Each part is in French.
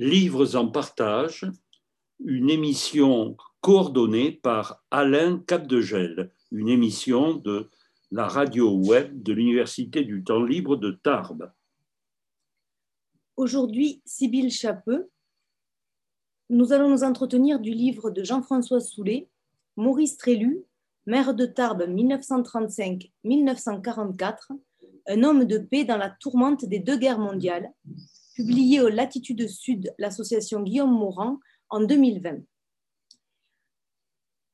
Livres en partage, une émission coordonnée par Alain Capdegel, une émission de la radio web de l'Université du temps libre de Tarbes. Aujourd'hui, Sybille Chapeux, nous allons nous entretenir du livre de Jean-François Soulet, Maurice Trélu, maire de Tarbes 1935-1944, un homme de paix dans la tourmente des deux guerres mondiales, publié au Latitude Sud, l'association Guillaume Morand, en 2020.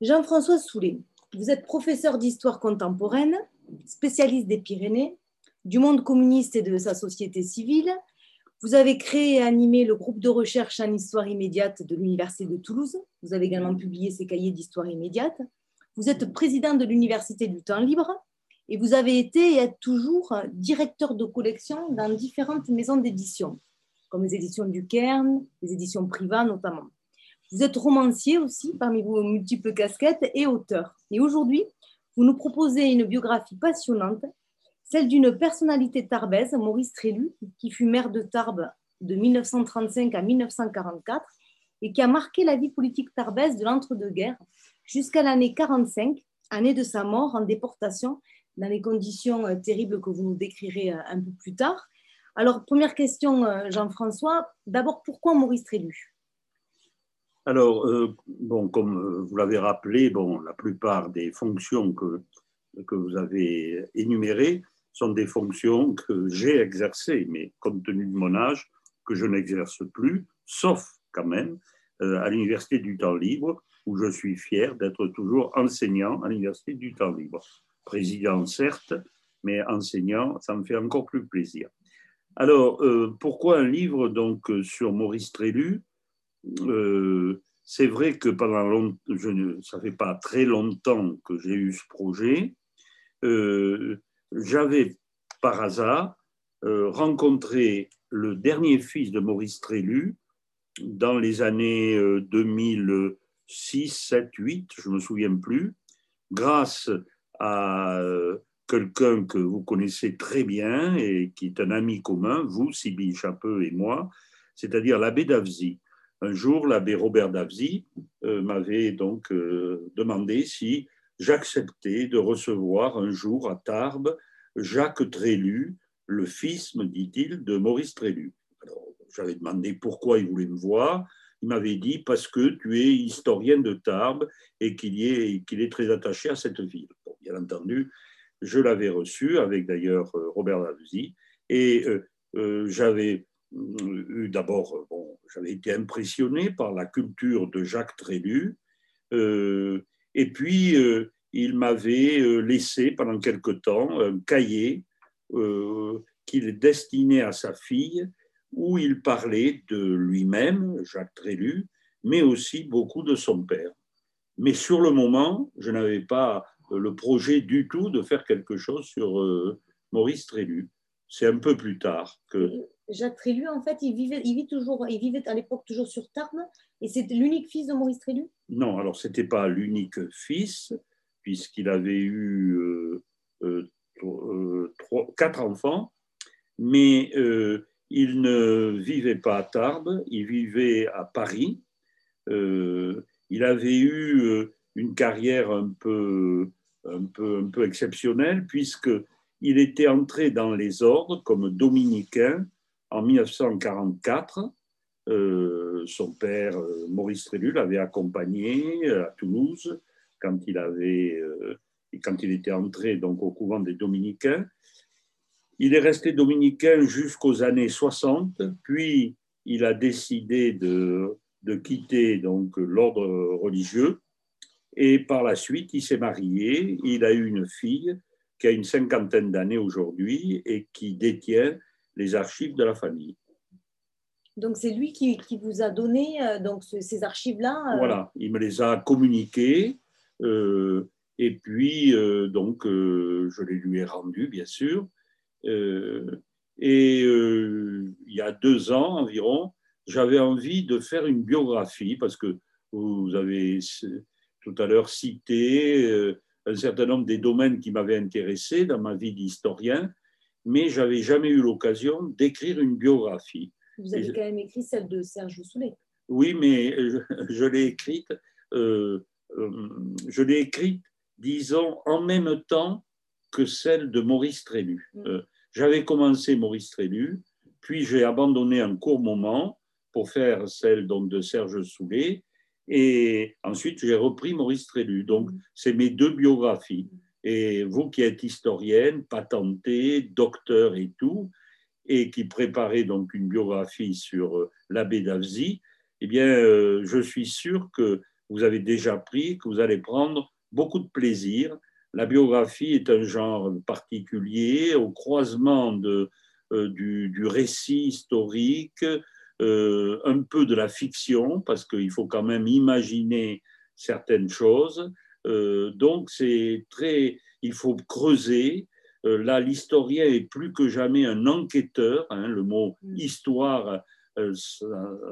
Jean-François Soulet, vous êtes professeur d'histoire contemporaine, spécialiste des Pyrénées, du monde communiste et de sa société civile. Vous avez créé et animé le groupe de recherche en histoire immédiate de l'Université de Toulouse. Vous avez également publié ses cahiers d'histoire immédiate. Vous êtes président de l'Université du temps libre et vous avez été et êtes toujours directeur de collection dans différentes maisons d'édition, comme les éditions du Cairn, les éditions Privat notamment. Vous êtes romancier aussi parmi vos multiples casquettes et auteur. Et aujourd'hui, vous nous proposez une biographie passionnante, celle d'une personnalité tarbaise, Maurice Trélu, qui fut maire de Tarbes de 1935 à 1944 et qui a marqué la vie politique tarbaise de l'entre-deux-guerres jusqu'à l'année 45, année de sa mort en déportation dans les conditions euh, terribles que vous nous décrirez euh, un peu plus tard. Alors, première question, euh, Jean-François. D'abord, pourquoi Maurice Trélu Alors, bon, comme vous l'avez rappelé, la plupart des fonctions que, que vous avez énumérées sont des fonctions que j'ai exercées, mais compte tenu de mon âge, que je n'exerce plus, sauf quand même à l'Université du temps libre, où je suis fier d'être toujours enseignant à l'Université du temps libre. Président, certes, mais enseignant, ça me fait encore plus plaisir. Alors, euh, pourquoi un livre donc sur Maurice Trélu? Euh, C'est vrai que pendant longtemps, je ne, ça fait pas très longtemps que j'ai eu ce projet. Euh, j'avais par hasard rencontré le dernier fils de Maurice Trélu dans les années 2000. 6, 7, 8, je ne me souviens plus, grâce à euh, quelqu'un que vous connaissez très bien et qui est un ami commun, vous, Sybille Chapeux et moi, c'est-à-dire l'abbé Davzy. Un jour, l'abbé Robert Davzy euh, m'avait donc euh, demandé si j'acceptais de recevoir un jour à Tarbes Jacques Trélu, le fils, me dit-il, de Maurice Trélu. Alors, j'avais demandé pourquoi il voulait me voir il m'avait dit parce que tu es historien de Tarbes et qu'il est, qu'il est très attaché à cette ville. bien entendu, je l'avais reçu avec d'ailleurs euh, Robert Lavzy et euh, euh, j'avais eu d'abord, bon, j'avais été impressionné par la culture de Jacques Trélu et puis il m'avait laissé pendant quelque temps un cahier qu'il destinait à sa fille où il parlait de lui-même, Jacques Trélu, mais aussi beaucoup de son père. Mais sur le moment, je n'avais pas le projet du tout de faire quelque chose sur euh, Maurice Trélu. C'est un peu plus tard que. Jacques Trélu, en fait, il vivait, il vit toujours, il vivait à l'époque toujours sur Tarbes, et c'est l'unique fils de Maurice Trélu? Non, alors c'était pas l'unique fils, puisqu'il avait eu euh, euh, quatre enfants, mais il ne vivait pas à Tarbes, il vivait à Paris. Euh, il avait eu euh, une carrière un peu, un peu, un peu exceptionnelle puisqu'il était entré dans les ordres comme dominicain en 1944. Euh, son père, Maurice Trélu, l'avait accompagné à Toulouse quand il, avait, quand il était entré donc, au couvent des dominicains. Il est resté dominicain jusqu'aux années 60, puis il a décidé de, de quitter l'ordre religieux et par la suite il s'est marié. Il a eu une fille qui a une cinquantaine d'années aujourd'hui et qui détient les archives de la famille. Donc c'est lui qui, qui, vous a donné euh, donc ces archives-là. Euh voilà, il me les a communiquées euh, et puis donc je les lui ai rendues bien sûr. Et il y a deux ans environ, j'avais envie de faire une biographie parce que vous avez tout à l'heure cité euh, un certain nombre des domaines qui m'avaient intéressé dans ma vie d'historien, mais j'avais jamais eu l'occasion d'écrire une biographie. Vous avez quand même écrit celle de Serge Soulet. Oui, mais je, l'ai écrite, euh, euh, je l'ai écrite, disons, en même temps que celle de Maurice Trélu. Mm. Euh, j'avais commencé Maurice Trélu, puis j'ai abandonné un court moment pour faire celle donc, de Serge Soulet, et ensuite j'ai repris Maurice Trélu. Donc, mm. c'est mes deux biographies. Et vous qui êtes historienne, patentée, docteur et tout, et qui préparez donc une biographie sur l'abbé d'Avzy, eh bien, euh, je suis sûr que vous avez déjà pris, que vous allez prendre beaucoup de plaisir. La biographie est un genre particulier au croisement de, euh, du, récit historique, euh, un peu de la fiction, parce qu'il faut quand même imaginer certaines choses. donc, c'est très. Il faut creuser. là, l'historien est plus que jamais un enquêteur. Hein, le mot mm. histoire euh,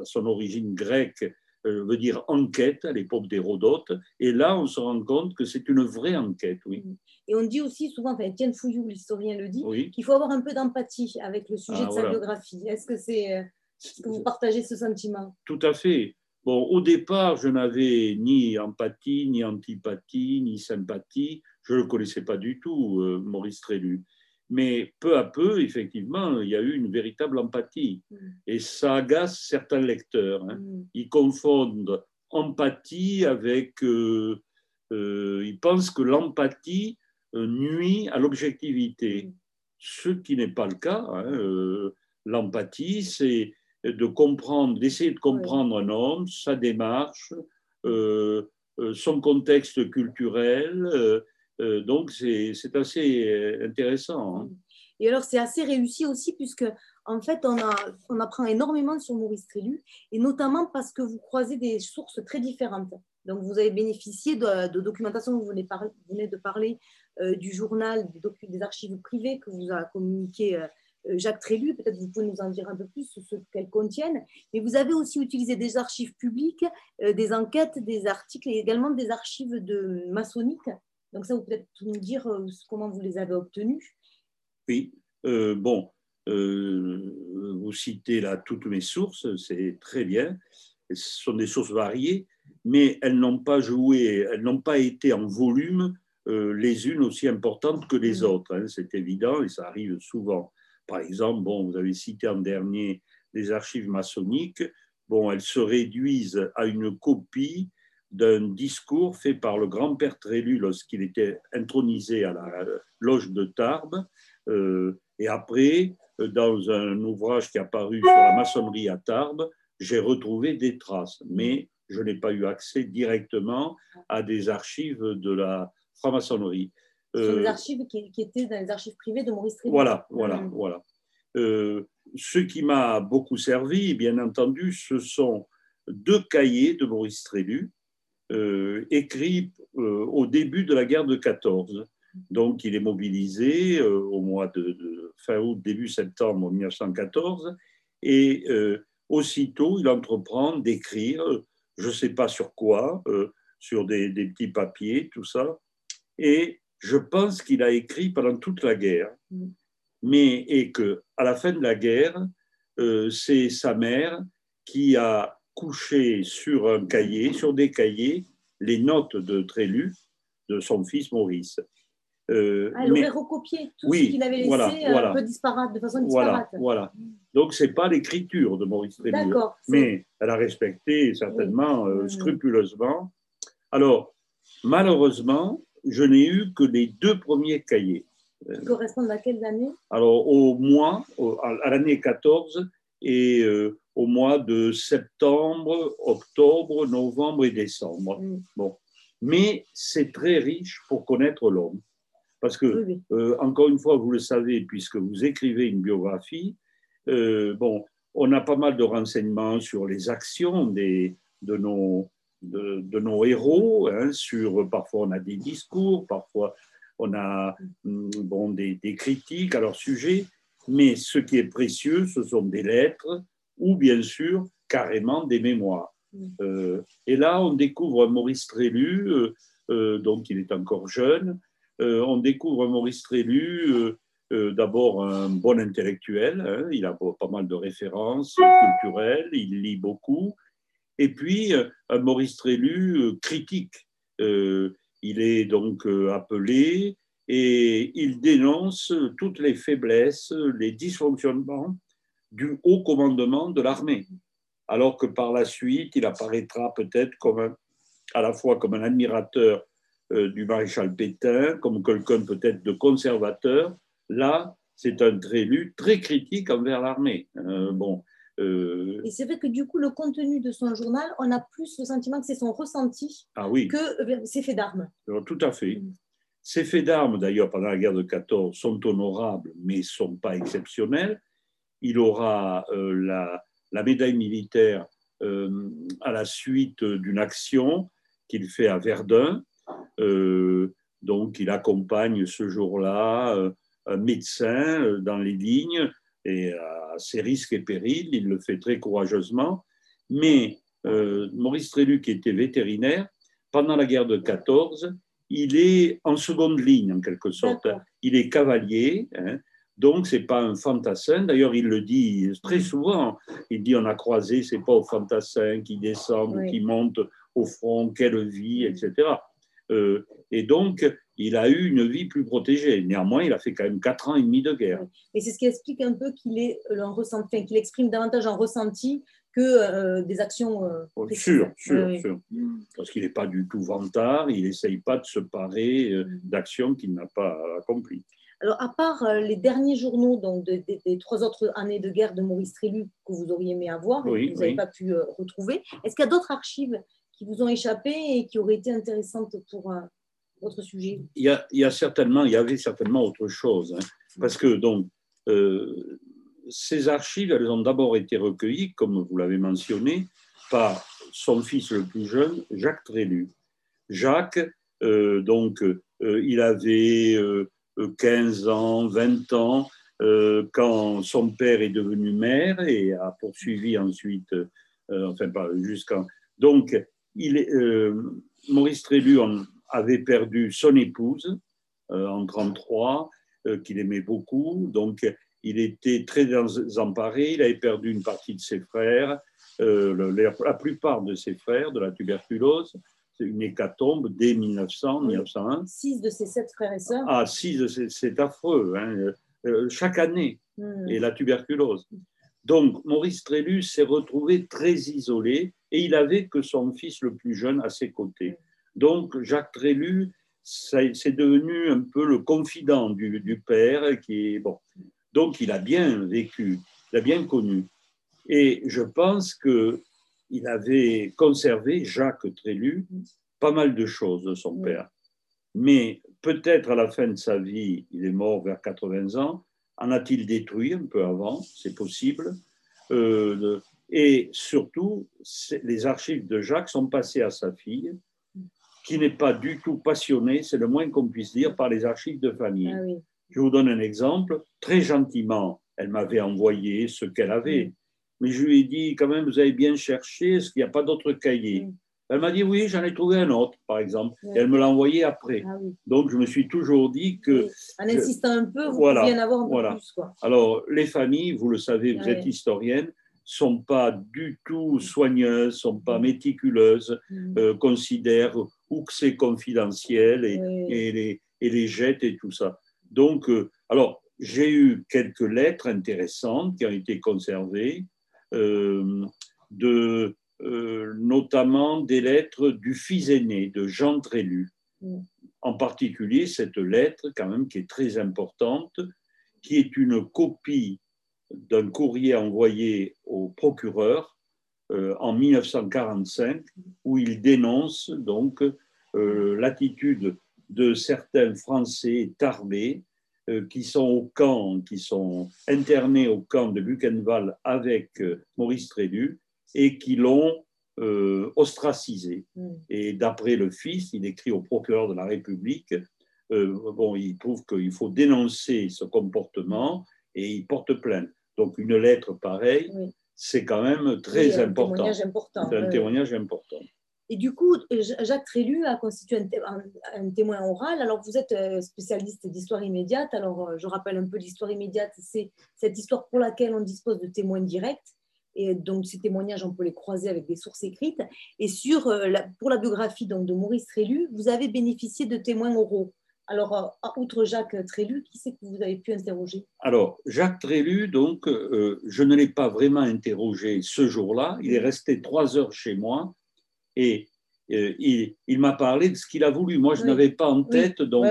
son origine grecque euh, veut dire enquête à l'époque d'Hérodote. Et là, on se rend compte que c'est une vraie enquête, oui. Et on dit aussi souvent, enfin, Étienne Fouillou, l'historien, le dit, qu'il faut avoir un peu d'empathie avec le sujet ah, de sa biographie. Est-ce que, c'est, euh, que vous partagez ce sentiment Tout à fait. Bon, au départ, je n'avais ni empathie, ni antipathie, ni sympathie. Je ne le connaissais pas du tout, Maurice Trélu. Mais peu à peu, effectivement, il y a eu une véritable empathie. Mm. Et ça agace certains lecteurs. Hein. Mm. Ils confondent empathie avec... Euh, euh, ils pensent que l'empathie euh, nuit à l'objectivité. Mm. Ce qui n'est pas le cas. Hein. l'empathie, c'est de comprendre, d'essayer de comprendre un homme, sa démarche, son contexte culturel, euh, donc, c'est assez euh, intéressant. Hein. Et alors, c'est assez réussi aussi, puisque, en fait, on, a, on apprend énormément sur Maurice Trélu, et notamment parce que vous croisez des sources très différentes. Donc, vous avez bénéficié de, documentation, vous venez, venez de parler euh, du journal des, des, archives privées que vous a communiqué Jacques Trélu. Peut-être vous pouvez nous en dire un peu plus sur ce qu'elles contiennent. Mais vous avez aussi utilisé des archives publiques, des enquêtes, des articles et également des archives de maçonniques donc ça, vous peut-être nous dire euh, comment vous les avez obtenus Oui, euh, bon, euh, vous citez là toutes mes sources, c'est très bien. Ce sont des sources variées, mais elles n'ont pas joué, elles n'ont pas été en volume les unes aussi importantes que les autres. Hein, c'est évident et ça arrive souvent. Par exemple, bon, vous avez cité en dernier les archives maçonniques. Bon, elles se réduisent à une copie d'un discours fait par le grand-père Trélu lorsqu'il était intronisé à la loge de Tarbes. Euh, et après, euh, dans un ouvrage qui a paru sur la maçonnerie à Tarbes, j'ai retrouvé des traces, mais je n'ai pas eu accès directement à des archives de la franc-maçonnerie. Sont des euh, archives qui, étaient dans les archives privées de Maurice Trélu. Voilà, voilà, mmh. voilà. ce qui m'a beaucoup servi, bien entendu, ce sont deux cahiers de Maurice Trélu, euh, écrit euh, au début de la guerre de 14. Donc, il est mobilisé euh, au mois de, fin août, début septembre 1914, et aussitôt, il entreprend d'écrire, je ne sais pas sur quoi, sur des, des, petits papiers, tout ça, et je pense qu'il a écrit pendant toute la guerre, mais et que à la fin de la guerre, c'est sa mère qui a couché sur un cahier, sur des cahiers, les notes de Trélu de son fils Maurice. Euh, ah, elle aurait recopié tout ce qu'il avait laissé euh, un peu disparate, de façon disparate. Voilà, Donc, ce n'est pas l'écriture de Maurice Trélu, mais elle a respecté certainement euh, scrupuleusement. Alors, malheureusement, je n'ai eu que les deux premiers cahiers. Qui correspondent à quelles années Alors, au mois, à l'année 14 et euh, au mois de septembre, octobre, novembre et décembre. Mm. Bon. Mais c'est très riche pour connaître l'homme. Parce que, euh, encore une fois, vous le savez, puisque vous écrivez une biographie, euh, bon, on a pas mal de renseignements sur les actions des, de, nos, de, nos héros. Hein, sur, parfois, on a des discours, parfois, on a mm, bon, des, des critiques à leur sujet. Mais ce qui est précieux, ce sont des lettres, ou bien sûr carrément des mémoires. Mm. Euh, et là, on découvre Maurice Trélu, euh, euh, donc il est encore jeune, on découvre Maurice Trélu d'abord un bon intellectuel, hein, il a pas mal de références culturelles, il lit beaucoup, et puis un Maurice Trélu critique. il est donc appelé et il dénonce toutes les faiblesses, les dysfonctionnements du haut commandement de l'armée, alors que par la suite, il apparaîtra peut-être à la fois comme un admirateur euh, du maréchal Pétain, comme quelqu'un peut-être de conservateur. Là, c'est un trélu très critique envers l'armée. Euh, bon, euh, Et c'est vrai que du coup, le contenu de son journal, on a plus le sentiment que c'est son ressenti ah oui. que ses faits d'armes. Tout à fait. Mm. Ces faits d'armes, d'ailleurs, pendant la guerre de 14, sont honorables, mais ne sont pas exceptionnels. Il aura euh, la, médaille militaire euh, à la suite d'une action qu'il fait à Verdun. Euh, donc, il accompagne ce jour-là un médecin dans les lignes et à ses risques et périls. Il le fait très courageusement. Mais Maurice Trélu, qui était vétérinaire, pendant la guerre de 14, il est en seconde ligne en quelque sorte. Il est cavalier, hein, donc c'est pas un fantassin. D'ailleurs, il le dit très souvent. Il dit on a croisé, c'est pas au fantassin qui descend ou qui monte au front, quelle vie, etc. Euh, et donc, il a eu une vie plus protégée. Néanmoins, il a fait quand même quatre ans et demi de guerre. Et c'est ce qui explique un peu qu'il est ressenti, qu'il exprime davantage en ressenti que euh, des actions. Euh, oh, sûr, sûr, sûr. Parce qu'il n'est pas du tout vantard, il n'essaye pas de se parer euh, mm. d'actions qu'il n'a pas accomplies. Alors, à part les derniers journaux donc, des trois autres années de guerre de Maurice Trélu que vous auriez aimé avoir, que vous n'avez pas pu retrouver, est-ce qu'il y a d'autres archives qui vous ont échappé et qui auraient été intéressantes pour votre sujet il y, a, certainement, il y avait certainement autre chose. Hein, parce que, donc, ces archives, elles ont d'abord été recueillies, comme vous l'avez mentionné, par son fils le plus jeune, Jacques Trélu. Jacques, euh, donc, euh, il avait 15 euh, ans, 20 ans, quand son père est devenu maire et a poursuivi ensuite, enfin, pas jusqu'en. Donc, il est, Maurice Trélu avait perdu son épouse en 1933, qu'il aimait beaucoup. Donc, il était très emparé, il avait perdu une partie de ses frères, euh, la plupart de ses frères de la tuberculose. C'est une hécatombe dès 1900, 1901. Six de ses sept frères et sœurs. Ah, six de ses, c'est affreux. Hein. Euh, chaque année, hmm. et la tuberculose. Donc, Maurice Trélu s'est retrouvé très isolé et il avait que son fils le plus jeune à ses côtés. Donc, Jacques Trélu, c'est devenu un peu le confident du, du père qui est bon. Donc, il a bien vécu, il a bien connu. Et je pense qu'il avait conservé, Jacques Trélu, pas mal de choses de son père. Mais peut-être à la fin de sa vie, il est mort vers 80 ans, en a-t-il détruit un peu avant? C'est possible. Euh, et surtout, les archives de Jacques sont passées à sa fille, qui n'est pas du tout passionnée, c'est le moins qu'on puisse dire, par les archives de famille. Ah je vous donne un exemple. Très gentiment, elle m'avait envoyé ce qu'elle avait. Mais je lui ai dit, quand même, vous avez bien cherché, est-ce qu'il n'y a pas d'autres cahiers. Elle m'a dit, oui, j'en ai trouvé un autre, par exemple. Et elle me l'a envoyé après. Ah Donc, je me suis toujours dit que... En insistant un peu, vous voilà, pouviez en avoir un peu plus. Quoi. Alors, les familles, vous le savez, vous êtes historienne, sont pas du tout soigneuses, sont pas mm. méticuleuses, euh, considèrent ou que c'est confidentiel et, et, les, et les jettent et tout ça. Donc, euh, alors, j'ai eu quelques lettres intéressantes qui ont été conservées, euh, de, notamment des lettres du fils aîné de Jean Trélu. Mm. En particulier, cette lettre, quand même, qui est très importante, qui est une copie d'un courrier envoyé au procureur en 1945, où il dénonce donc l'attitude de certains Français tarbés euh, qui sont au camp, qui sont internés au camp de Buchenwald avec euh, Maurice Trélu et qui l'ont euh, ostracisé. Mm. Et d'après le fils, il écrit au procureur de la République, bon, il trouve qu'il faut dénoncer ce comportement et il porte plainte. Donc une lettre pareille, c'est quand même très important. important. C'est un témoignage important. Et du coup, Jacques Trélu a constitué un, témoin oral. Alors, vous êtes euh, spécialiste d'histoire immédiate. Alors, euh, je rappelle un peu l'histoire immédiate. C'est cette histoire pour laquelle on dispose de témoins directs. Et donc, ces témoignages, on peut les croiser avec des sources écrites. Et sur, euh, pour la biographie donc, de Maurice Trélu, vous avez bénéficié de témoins oraux. Alors, outre Jacques Trélu, qui c'est que vous avez pu interroger? Alors, Jacques Trélu, donc, je ne l'ai pas vraiment interrogé ce jour-là. Il est resté trois heures chez moi et euh, il, m'a parlé de ce qu'il a voulu. Moi, je n'avais pas en tête. Donc,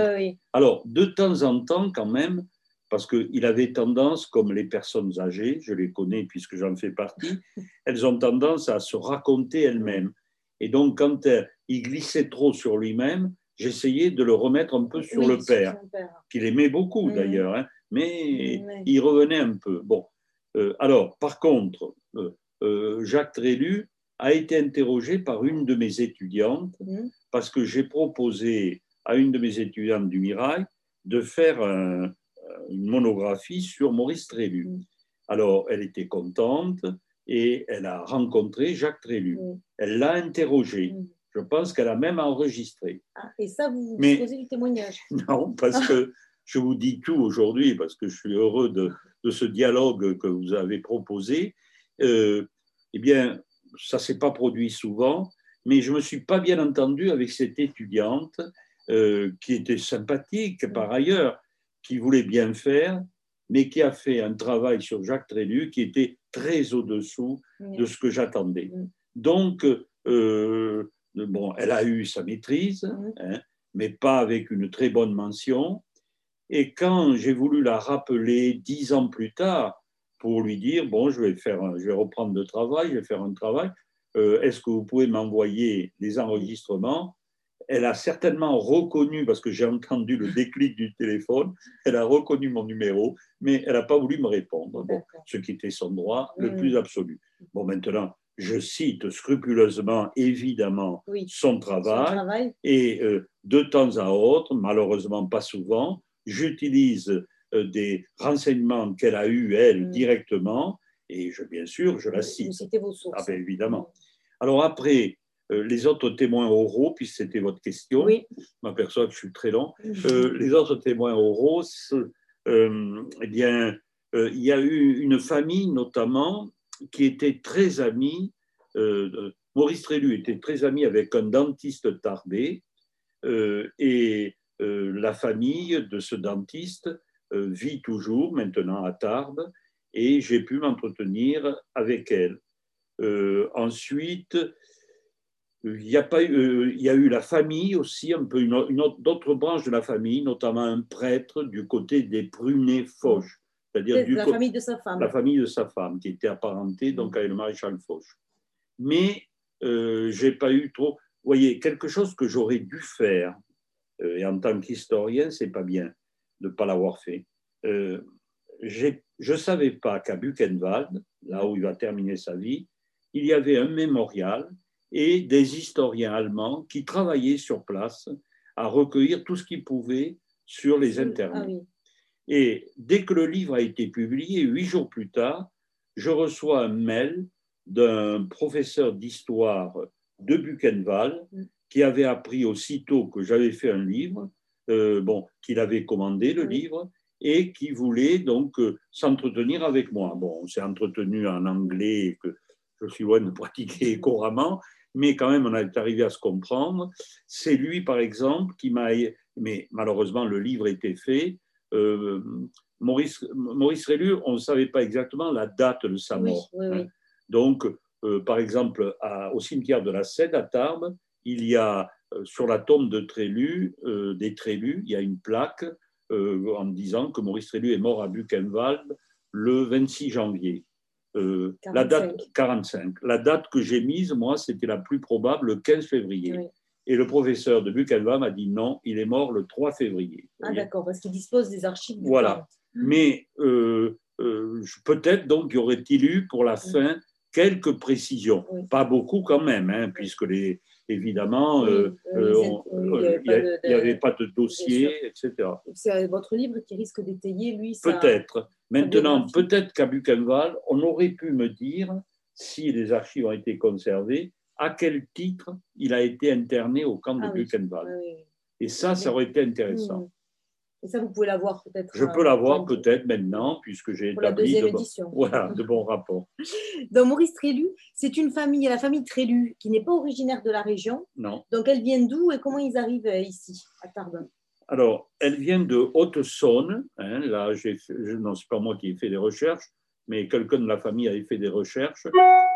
alors, de temps en temps, quand même, parce qu'il avait tendance, comme les personnes âgées, je les connais puisque j'en fais partie, elles ont tendance à se raconter elles-mêmes. Et donc, quand euh, il glissait trop sur lui-même, j'essayais de le remettre un peu sur le père, qu'il aimait beaucoup d'ailleurs, hein, mais il revenait un peu. Bon, euh, alors, par contre, Jacques Trélu, a été interrogé par une de mes étudiantes mhm. parce que j'ai proposé à une de mes étudiantes du Mirail de faire une monographie sur Maurice Trélu. Alors, elle était contente et elle a rencontré Jacques Trélu. Elle l'a interrogé. Je pense qu'elle a même enregistré. Ah, et ça, vous, vous disposez du témoignage Non, parce que je vous dis tout aujourd'hui, parce que je suis heureux de, ce dialogue que vous avez proposé. Euh, eh bien, ça ne s'est pas produit souvent, mais je ne me suis pas bien entendu avec cette étudiante euh, qui était sympathique par ailleurs, qui voulait bien faire, mais qui a fait un travail sur Jacques Trélu qui était très au-dessous de ce que j'attendais. Donc, euh, bon, elle a eu sa maîtrise, hein, mais pas avec une très bonne mention. Et quand j'ai voulu la rappeler dix ans plus tard, pour lui dire bon, je vais, faire je vais reprendre le travail, je vais faire un travail. Euh, est-ce que vous pouvez m'envoyer des enregistrements? Elle a certainement reconnu, parce que j'ai entendu le déclic du téléphone, elle a reconnu mon numéro, mais elle n'a pas voulu me répondre, ce qui était son droit le plus absolu. Bon, maintenant, je cite scrupuleusement, évidemment, son, travail, et euh, de temps à autre, malheureusement pas souvent, j'utilise euh, des renseignements qu'elle a eus, elle, mm. directement, et je, bien sûr, je la cite. C'était vos sources. Ah ben, évidemment. Alors après, euh, les autres témoins oraux, puisque c'était votre question, oui. je m'aperçois que je suis très long, mm. les autres témoins oraux, eh bien, il y a eu une famille notamment qui était très amie, Maurice Trélu était très ami avec un dentiste tarbé, et la famille de ce dentiste euh, vit toujours maintenant à Tarbes et j'ai pu m'entretenir avec elle. Euh, ensuite, il y, a pas eu, euh, il y a eu la famille aussi, un peu une, autre, d'autres branches de la famille, notamment un prêtre du côté des Prunet-Foch, c'est-à-dire la famille de sa femme. La famille de sa femme, qui était apparentée donc avec le maréchal Foch. Mais euh, j'ai pas eu trop. Vous voyez, quelque chose que j'aurais dû faire, et en tant qu'historien, c'est pas bien de ne pas l'avoir fait. Euh, je ne savais pas qu'à Buchenwald, là où il va terminer sa vie, il y avait un mémorial et des historiens allemands qui travaillaient sur place à recueillir tout ce qu'ils pouvaient sur les ah internés. Et dès que le livre a été publié, huit jours plus tard, je reçois un mail d'un professeur d'histoire de Buchenwald qui avait appris aussitôt que j'avais fait un livre euh, bon, qu'il avait commandé le livre et qui voulait donc euh, s'entretenir avec moi. Bon, on s'est entretenu en anglais que je suis loin de pratiquer couramment, mais quand même on est arrivé à se comprendre. C'est lui, par exemple, qui m'a... Mais malheureusement, le livre était fait. Euh, Maurice, Maurice Rélu, on ne savait pas exactement la date de sa mort. Hein. Donc, par exemple, au cimetière de la Seine à Tarbes, il y a euh, sur la tombe de Trélu, euh, des Trélus, il y a une plaque euh, en disant que Maurice Trélu est mort à Buchenwald le 26 janvier. la date 45. La date que j'ai mise, moi, c'était la plus probable, le 15 février. Et le professeur de Buchenwald m'a dit non, il est mort le 3 février. Ah d'accord, parce qu'il dispose des archives. voilà. Mais peut-être donc y aurait-il eu pour la fin quelques précisions. Pas beaucoup quand même, hein, puisque les, évidemment, il n'y avait pas de dossier, etc. C'est votre livre qui risque d'étayer, lui, Peut-être. Maintenant, peut-être qu'à Buchenwald, on aurait pu me dire, si les archives ont été conservées, à quel titre il a été interné au camp de Ah. Buchenwald. Ah oui. Et ça, ça aurait été intéressant. Mm. Et ça, vous pouvez l'avoir peut-être. Je peux l'avoir euh, peut-être maintenant, puisque j'ai la établi de, bons- édition. voilà, de bons rapports. Donc, Maurice Trélu, c'est une famille, la famille Trélu, qui n'est pas originaire de la région. Non. Donc, elle vient d'où et comment ils arrivent euh, ici, à Tarbes? Alors, elle vient de Haute-Saône. hein, là, je- non, c'est pas moi qui ai fait des recherches, mais quelqu'un de la famille avait fait des recherches.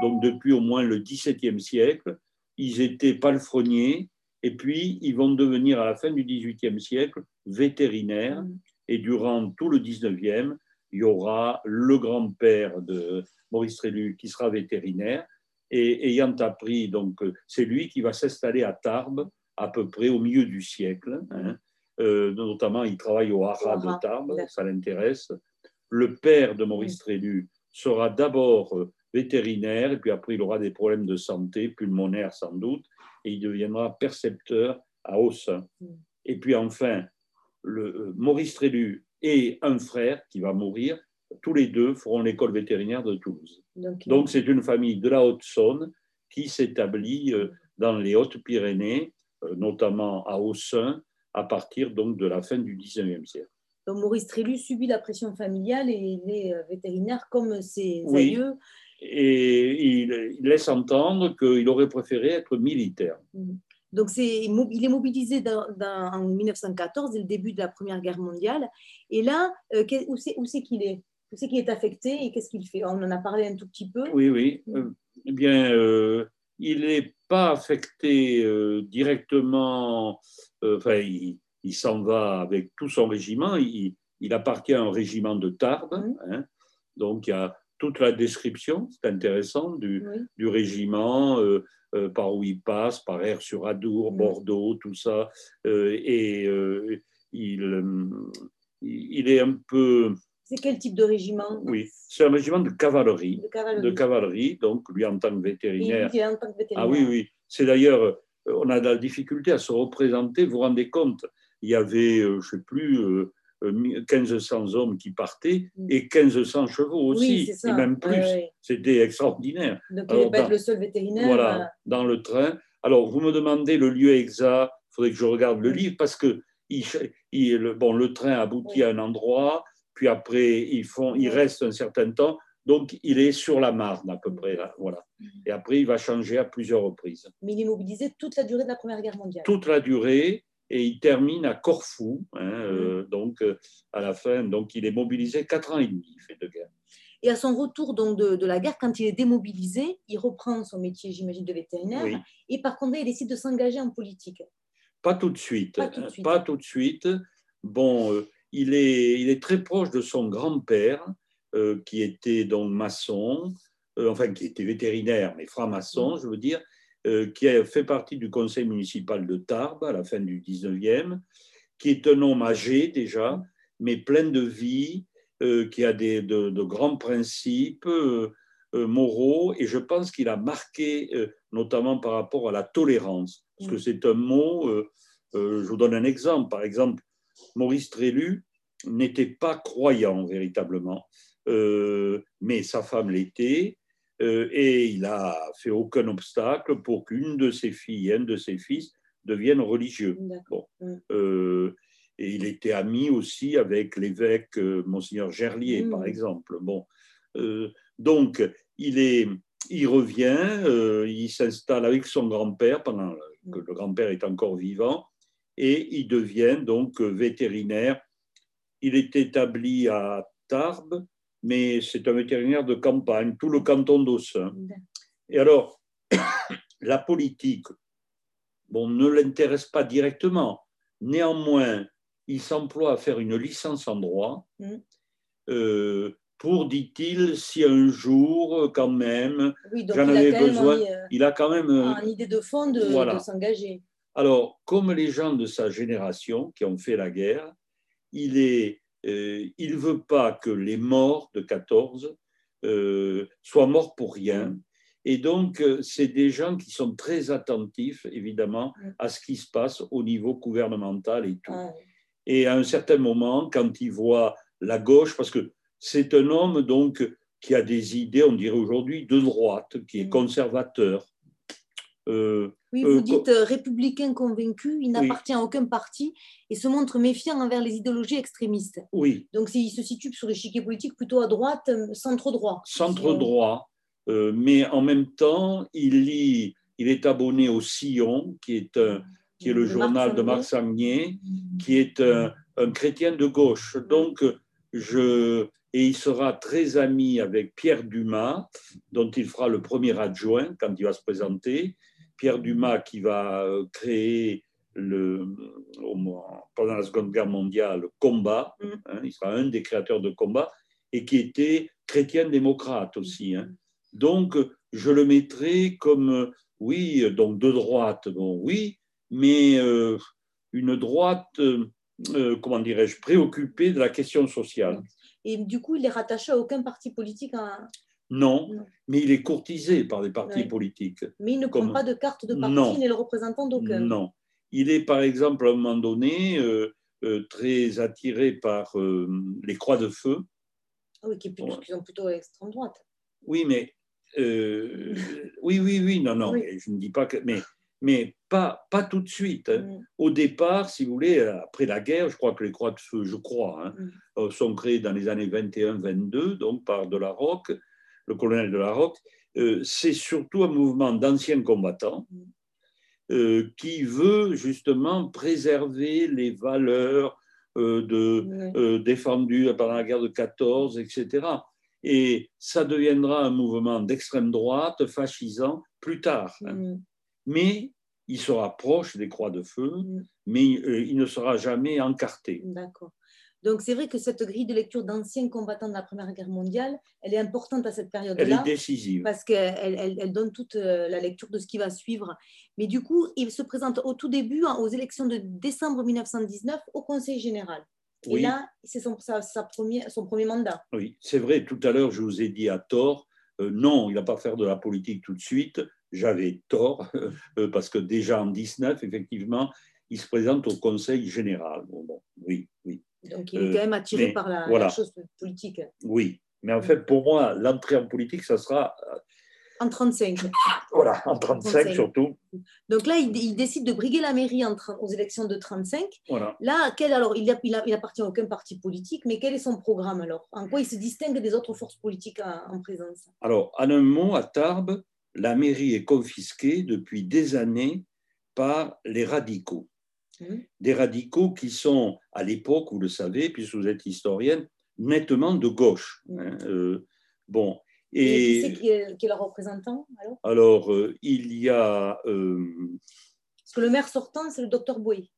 Donc, depuis au moins le XVIIe siècle, ils étaient palefreniers, et puis ils vont devenir à la fin du XVIIIe siècle vétérinaires. Mm. Et durant tout le 19e, il y aura le grand-père de Maurice Trélu qui sera vétérinaire. Et ayant appris, donc, c'est lui qui va s'installer à Tarbes à peu près au milieu du siècle. hein. Euh, notamment, il travaille au haras de Tarbes, ça l'intéresse. Le père de Maurice Trélu sera d'abord euh, vétérinaire, et puis après, il aura des problèmes de santé, pulmonaires sans doute, et il deviendra percepteur à Haussin. Et puis enfin, le, euh, Maurice Trélu et un frère qui va mourir, tous les deux feront l'école vétérinaire de Toulouse. Donc, Donc c'est une famille de la Haute-Saône qui s'établit euh, dans les Hautes-Pyrénées, notamment à Haussin, à partir donc de la fin du 19e siècle. Donc, Maurice Trélu subit la pression familiale et il est euh, vétérinaire comme ses Oui. aïeux. Et il, il laisse entendre qu'il aurait préféré être militaire. Donc, c'est, il est mobilisé dans- dans- en 1914, dès le début de la Première Guerre mondiale. Et là, euh, où c'est, qu'il est? Où c'est qu'il est affecté et qu'est-ce qu'il fait? On en a parlé un tout petit peu. Oui, oui. Euh, eh bien, euh, il n'est pas affecté euh, directement, euh, enfin, il, il s'en va avec tout son régiment, il, il appartient à un régiment de Tarbes, hein. donc il y a toute la description, c'est intéressant, du, Oui. du régiment, euh, euh, par où il passe, par Air-sur-Adour, Mhm. Bordeaux, tout ça, euh, et il, il est un peu, C'est quel type de régiment? Oui, c'est un régiment de cavalerie De cavalerie. de cavalerie, donc lui en tant que vétérinaire. est en tant que vétérinaire. Ah oui, oui. C'est d'ailleurs, on a de la difficulté à se représenter. Vous vous rendez compte, il y avait, euh, je ne sais plus, euh, euh, 1500 hommes qui partaient Mm. et 1500 chevaux aussi, et même plus. C'était extraordinaire. Donc, il Alors, n'est pas dans- le seul vétérinaire. Voilà, euh, dans le train. Alors, vous me demandez le lieu exact, il faudrait que je regarde le Mm. livre parce que il, il- le, bon, le train aboutit Oui. à un endroit, puis après, ils, font, ils restent un certain temps. Donc, il est sur la Marne à peu Mm. près. Là, voilà. Et après, il va changer à plusieurs reprises. Mais il est mobilisé toute la durée de la Première Guerre mondiale. Toute la durée, et il termine à Corfou, hein, Mm. euh, donc euh, à la fin. Donc, il est mobilisé quatre ans et demi, il fait de guerre. Et à son retour donc, de, de la guerre, quand il est démobilisé, il reprend son métier, j'imagine, de vétérinaire. Oui. Et par contre, il décide de s'engager en politique. Pas tout de suite. Pas tout de suite. Pas tout de suite. Bon, euh, il, est, il est très proche de son grand-père, euh, qui était donc maçon, euh, enfin qui était vétérinaire, mais franc-maçon, je veux dire, qui a fait partie du conseil municipal de Tarbes à la fin du 19e, qui est un homme âgé déjà, mais plein de vie, euh, qui a des, de, de grands principes euh, euh, moraux, et je pense qu'il a marqué, euh, notamment par rapport à la tolérance, parce que Mm. c'est un mot, euh, euh, je vous donne un exemple, par exemple, Maurice Trélu n'était pas croyant véritablement, euh, mais sa femme l'était, euh, et il a fait aucun obstacle pour qu'une de ses filles et un de ses fils deviennent religieux. Euh, et il était ami aussi avec l'évêque euh, Monseigneur Gerlier, Mm. par exemple. Bon, Euh, donc il est, il revient, euh, il s'installe avec son grand-père pendant que le grand-père est encore vivant, et il devient donc euh, vétérinaire. Il est établi à Tarbes, mais c'est un vétérinaire de campagne, tout le canton d'Aussin. Et alors, la politique, bon, ne l'intéresse pas directement. Néanmoins, il s'emploie à faire une licence en droit Mm. euh, pour, dit-il, si un jour, quand même, Oui, j'en avais besoin, euh, il a quand même... euh, une idée de fond de, Voilà. de s'engager. alors, comme les gens de sa génération qui ont fait la guerre, il est, euh, il veut pas que les morts de 14 euh, soient morts pour rien. Et donc, euh, c'est des gens qui sont très attentifs, évidemment, Mm. à ce qui se passe au niveau gouvernemental et tout. Et à un certain moment, quand il voit la gauche, parce que c'est un homme donc qui a des idées, on dirait aujourd'hui, de droite, qui est Mm. conservateur. Euh, Oui, euh, vous dites euh, républicain convaincu, il n'appartient à aucun parti et se montre méfiant envers les idéologies extrémistes. oui, Donc il se situe sur l'échiquier politique plutôt à droite, euh, centre droit. centre C'est- droit, euh, mais en même temps, il lit, il est abonné au Sillon, qui est, un- qui est le Marc journal de Marc Sangnier, qui est un, un chrétien de gauche. Donc, je, et il sera très ami avec Pierre Dumas, dont il fera le premier adjoint quand il va se présenter. Pierre Dumas qui va euh, créer le, au moment- pendant la Seconde Guerre mondiale le combat. Mm. hein, il sera un des créateurs de combat et qui était chrétien démocrate aussi. hein. Donc, je le mettrai comme, euh, oui, donc de droite, bon, oui, mais euh, une droite, euh, euh, comment dirais-je, préoccupée de la question sociale. Et du coup, il est rattaché à aucun parti politique, à- Non, Non. mais il est courtisé par des partis Ouais. politiques. mais il ne prend Comme- pas de carte de parti, il n'est le représentant d'aucun. Non. Il est, par exemple, à un moment donné, euh, euh, très attiré par euh, les croix de feu. Ah oui, qui, est plutôt, Ouais. qui sont plutôt à l'extrême droite. Oui, mais oui, oui, oui, non, non, Oui. mais je ne dis pas que, mais, mais pas, pas tout de suite. hein. Mm. Au départ, si vous voulez, après la guerre, je crois que les croix de feu, je crois, hein, Mm. sont créées dans les années 21-22, donc par Delaroque, le colonel Delaroque. Euh, c'est surtout un mouvement d'anciens combattants euh, qui veut justement préserver les valeurs euh, de, défendues pendant la guerre de 14, etc. Et ça deviendra un mouvement d'extrême droite, fascisant, plus tard. hein. Mm. Mais il sera proche des croix de feu, Mm. mais il ne sera jamais encarté. D'accord. Donc c'est vrai que cette grille de lecture d'anciens combattants de la Première Guerre mondiale, elle est importante à cette Elle est période-là. décisive. parce qu'elle elle, elle donne toute euh, la lecture de ce qui va suivre. Mais du coup, il se présente au tout début, hein, aux élections de décembre 1919, au Conseil général. Et Oui. là, c'est son, sa- sa première- son premier mandat. Oui, c'est vrai, tout à l'heure, je vous ai dit à tort, euh, non, il ne va pas faire de la politique tout de suite. J'avais tort, euh, parce que déjà en 19, effectivement, il se présente au Conseil général. Bon, bon, oui, oui, Donc il est Euh, quand même attiré mais par la, chose politique. oui. Mais en fait, pour moi, l'entrée en politique, ça sera euh, En 35. voilà, en 35 35. surtout. Donc là, il, il décide de briguer la mairie en aux élections de 35. Voilà. Là, quel, alors, il, a- il, a- il appartient à aucun parti politique, mais quel est son programme alors? En quoi il se distingue des autres forces politiques en, en présence? Alors, en un mot, à Tarbes, la mairie est confisquée depuis des années par les radicaux. Mhm. Des radicaux qui sont, à l'époque, vous le savez, puisque vous êtes historienne, nettement de gauche. Mhm. hein, euh, bon, Et, qui c'est et qui est, qui est le représentant alors? Alors, euh, il y a euh, Parce que le maire sortant, c'est le docteur Boué.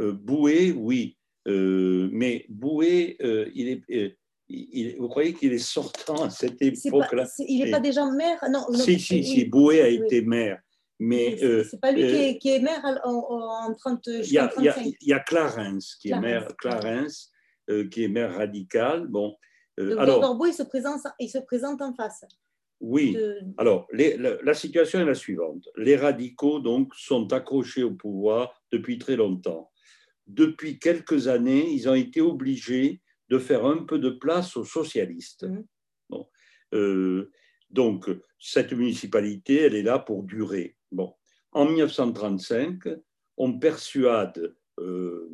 euh, Boué, oui, mais Boué, il est, il- vous croyez qu'il est sortant à cette époque-là? il n'est pas déjà maire? Non, non, Si, si, oui. si, Boué a Oui. été maire, mais C'est euh, c'est pas lui qui, euh, est, qui est maire en, en, en 30, il y a, jusqu'en il y a- 35. il y a Clarence qui est maire, Clarence, euh, qui est maire radical. Bon, euh, Donc, alors, il se, présente, il se présente en face. oui. de- Alors, les- la, la situation est la suivante. Les radicaux, donc, sont accrochés au pouvoir depuis très longtemps. Depuis quelques années, ils ont été obligés de faire un peu de place aux socialistes. Mhm. Bon. Euh, donc, cette municipalité, elle est là pour durer. Bon. En 1935, on persuade euh,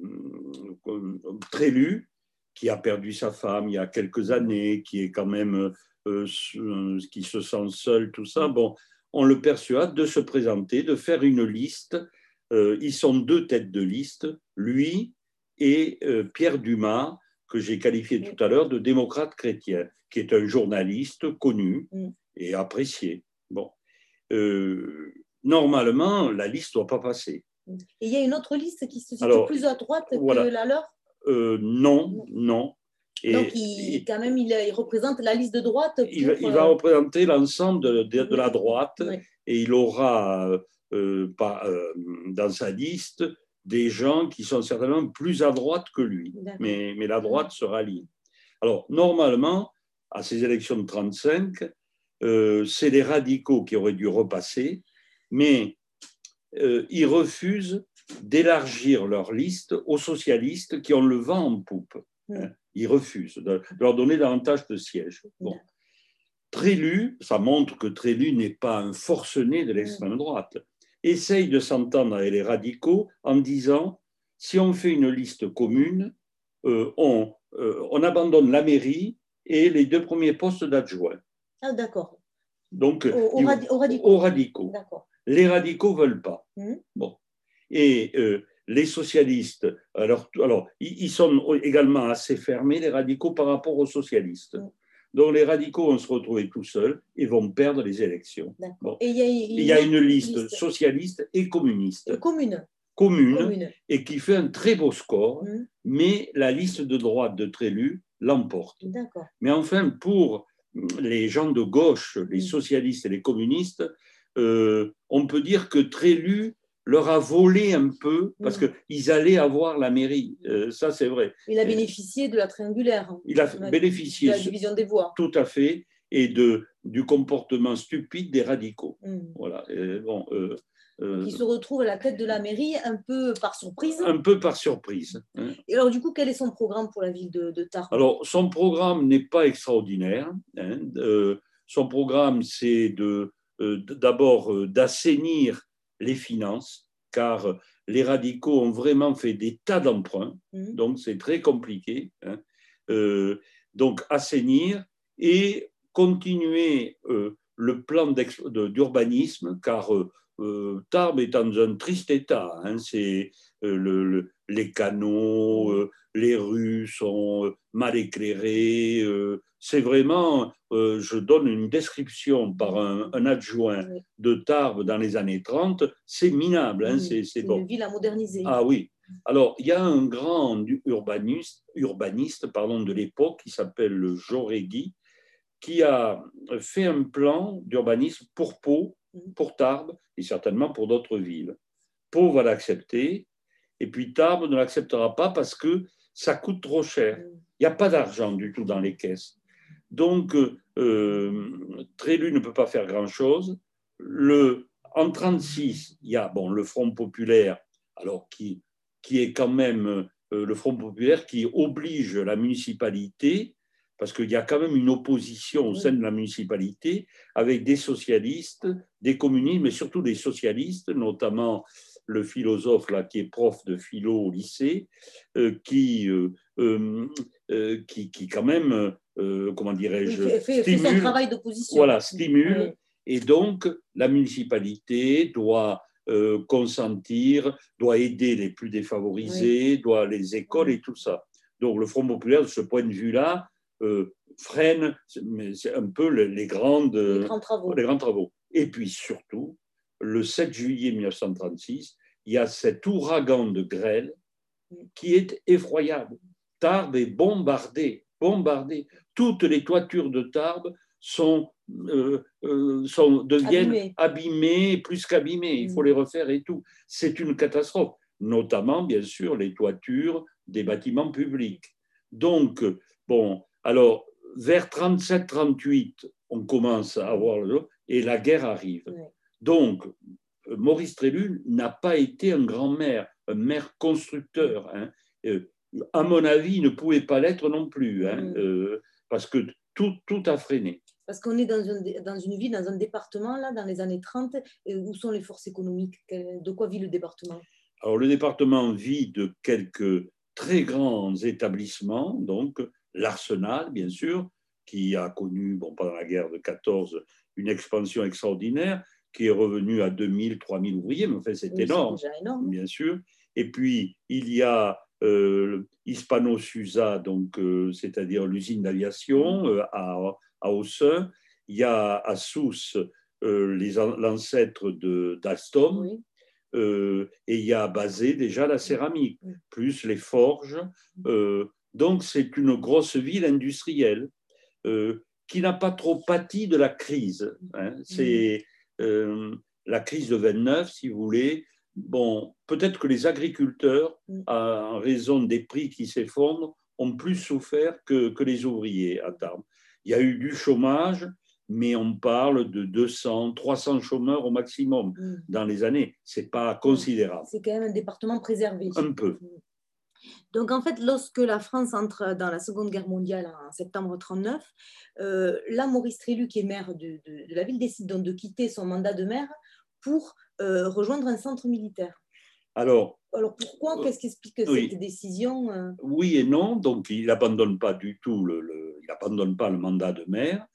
Trélu, qui a perdu sa femme il y a quelques années, qui est quand même euh, qui se sent seul, tout ça. Bon, on le persuade de se présenter, de faire une liste. Euh, ils sont deux têtes de liste, lui et euh, Pierre Dumas, que j'ai qualifié tout à l'heure de démocrate chrétien, qui est un journaliste connu Mm. et apprécié. Bon, Euh, normalement, la liste ne doit pas passer. Et il y a une autre liste qui se situe Alors, plus à droite voilà. que la leur? Euh, non, non. Et- Donc, il, quand même, il, il représente la liste de droite. il, va, pour, il va euh, représenter l'ensemble de, de- de la droite et il aura euh, euh, dans sa liste des gens qui sont certainement plus à droite que lui. Mais, mais la droite se rallie. Alors, normalement, à ces élections de 35, euh, c'est les radicaux qui auraient dû repasser, mais euh, ils refusent d'élargir leur liste aux socialistes qui ont le vent en poupe. Mm. Hein, Ils refusent de, leur donner davantage de sièges. Bon. D'accord. Trélu, ça montre que Trélu n'est pas un forcené de l'extrême droite. essaye de s'entendre avec les radicaux en disant si on fait une liste commune, euh, on, euh, on, abandonne la mairie et les deux premiers postes d'adjoint. Ah, d'accord. Donc, aux, radicaux. Aux radicaux. Les radicaux ne veulent pas. Mmh. Bon. Et euh, les socialistes, alors, alors, ils sont également assez fermés, les radicaux, par rapport aux socialistes. Mmh. Donc les radicaux vont se retrouver tout seuls et vont perdre les élections. Et il y a, une, liste, socialiste et communiste. commune. Commune, et qui fait un très beau score, mmh. mais la liste de droite de Trélu l'emporte. Mais enfin, pour les gens de gauche, les socialistes et les communistes, euh, on peut dire que Trélu leur a volé un peu parce mmh. qu'ils allaient avoir la mairie. Euh, ça, c'est vrai. Il a bénéficié de la triangulaire. Hein. Il a bénéficié. De la division des voix. Tout à fait. Et de, du comportement stupide des radicaux. Mmh. Voilà. bon, euh, euh, qui se retrouve à la tête de la mairie un peu par surprise. Un peu par surprise. Hein. Et alors, du coup, quel est son programme pour la ville de, de Tarbes? Alors, son programme n'est pas extraordinaire. Hein. son programme, c'est de, d'abord d'assainir les finances, car les radicaux ont vraiment fait des tas d'emprunts, mmh. donc c'est très compliqué. Hein. Euh, donc assainir et continuer euh, le plan d'urbanisme, car euh, Tarbes est dans un triste état. Hein. c'est le, les canaux, mmh. les rues sont mal éclairées, c'est vraiment, euh, je donne une description par un, adjoint de Tarbes dans les années 30, c'est minable. Hein, c'est bon. une ville à moderniser. Ah oui. Alors, il y a un grand urbaniste, urbaniste pardon, de l'époque qui s'appelle Joregui, qui a fait un plan d'urbanisme pour Pau, mm. Pour Tarbes et certainement pour d'autres villes. Pau va l'accepter, et puis Tarbes ne l'acceptera pas parce que ça coûte trop cher. Il n'y a pas d'argent du tout dans les caisses. Donc, euh, Trélu ne peut pas faire grand-chose. Le, en 1936, il y a bon, le Front populaire, alors qui, qui est quand même euh, le Front populaire qui oblige la municipalité, parce qu'il y a quand même une opposition au sein de la municipalité, avec des socialistes, des communistes, mais surtout des socialistes, notamment le philosophe là, qui est prof de philo au lycée, euh, qui, qui, qui, quand même euh, comment dirais-je, stimule, travail d'opposition. Voilà, stimule. Et donc, la municipalité doit euh, consentir, doit aider les plus défavorisés, doit les écoles et tout ça. Donc, le Front populaire, de ce point de vue-là, euh, freine c'est un peu les, grandes, les, grands travaux. les grands travaux. Et puis surtout, le 7 juillet 1936, il y a cet ouragan de grêle qui est effroyable. Tarbes est bombardé, bombardé toutes les toitures de Tarbes sont, euh, euh, sont, deviennent abîmées, plus qu'abîmées. Il faut mm. les refaire et tout. C'est une catastrophe, notamment, bien sûr, les toitures des bâtiments publics. Donc, bon, alors, vers 37-38, on commence à avoir le et la guerre arrive. Donc, Maurice Trélu n'a pas été un grand maire, un maire constructeur. Hein. Euh, à mon avis, il ne pouvait pas l'être non plus. Hein. Mm parce que tout, tout a freiné. Parce qu'on est dans une, dans une ville, dans un département, là, dans les années 30, où sont les forces économiques? De quoi vit le département? Alors, le département vit de quelques très grands établissements, donc l'Arsenal, bien sûr, qui a connu, bon, pendant la guerre de 14, une expansion extraordinaire, qui est revenu à 2000, 3000 ouvriers, mais en fait, c'est énorme, énorme, bien sûr. Et puis, il y a euh, Hispano-Susa, donc euh, c'est-à-dire l'usine d'aviation euh, à, à Il y a à Sousse l'ancêtre d'Alstom. et il y a Basé déjà la céramique, plus les forges. Donc c'est une grosse ville industrielle qui n'a pas trop pâti de la crise. Hein. C'est la crise de 29, si vous voulez, bon, peut-être que les agriculteurs, mm. en raison des prix qui s'effondrent, ont plus souffert que, que, les ouvriers à Tarbes. Il y a eu du chômage, mais on parle de 200, 300 chômeurs au maximum mm. dans les années. C'est pas considérable. C'est quand même un département préservé. Un peu. Donc en fait, lorsque la France entre dans la Seconde Guerre mondiale en septembre 1939, euh, là, Maurice Trélu, qui est maire de, de, de, la ville, décide donc de quitter son mandat de maire pour euh, rejoindre un centre militaire. Alors, Alors pourquoi? Qu'est-ce qui explique oui. cette décision euh, oui et non. Donc, il n'abandonne pas du tout le, le- il abandonne pas le mandat de maire.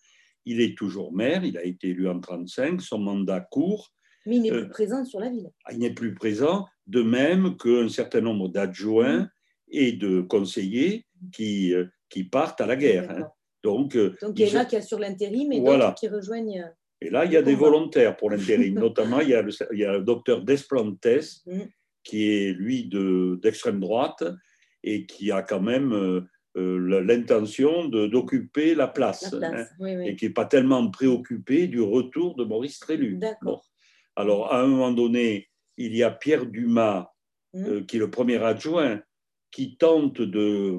Il est toujours maire. Il a été élu en 35. Son mandat court. Mais il n'est Euh, plus présent sur la ville. Il n'est plus présent. De même qu'un certain nombre d'adjoints et de conseillers qui, euh, qui partent à la guerre. hein. Donc, euh, Donc il y en a qui assurent l'intérim et Voilà. d'autres qui rejoignent. euh, Et là, il y a des volontaires pour l'intérim. Notamment, il y, a le, il y a le docteur Desplantes, Mm. qui est, lui, de- d'extrême droite et qui a quand même euh, l'intention d'occuper la place. la hein, place. Oui, oui. et qui n'est pas tellement préoccupé du retour de Maurice Trélu. D'accord. Alors, à un moment donné, il y a Pierre Dumas, Mm. euh, qui est le premier adjoint, qui tente de...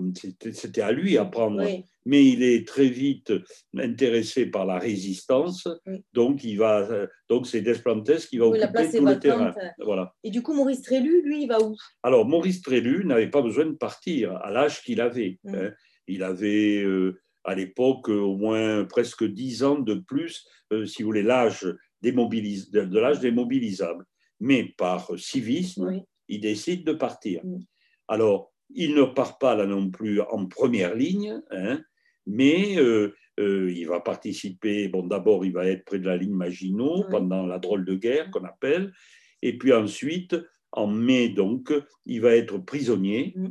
C'était à lui à prendre Oui. mais il est très vite intéressé par la résistance, Oui. donc il va, donc c'est Desplantes qui va Oui, occuper tout le terrain. Voilà. Et du coup, Maurice Trélu, lui, il va où? Alors Maurice Trélu n'avait pas besoin de partir à l'âge qu'il avait. Hein. Il avait euh, à l'époque euh, au moins presque 10 ans de plus, euh, si vous voulez, l'âge de, de l'âge démobilisable. Mais par civisme, il décide de partir. Alors, il ne part pas là non plus en première ligne, hein, mais euh, euh, il va participer. Bon, d'abord, il va être près de la ligne Maginot pendant la drôle de guerre qu'on appelle, et puis ensuite, en mai, donc, il va être prisonnier, Mm.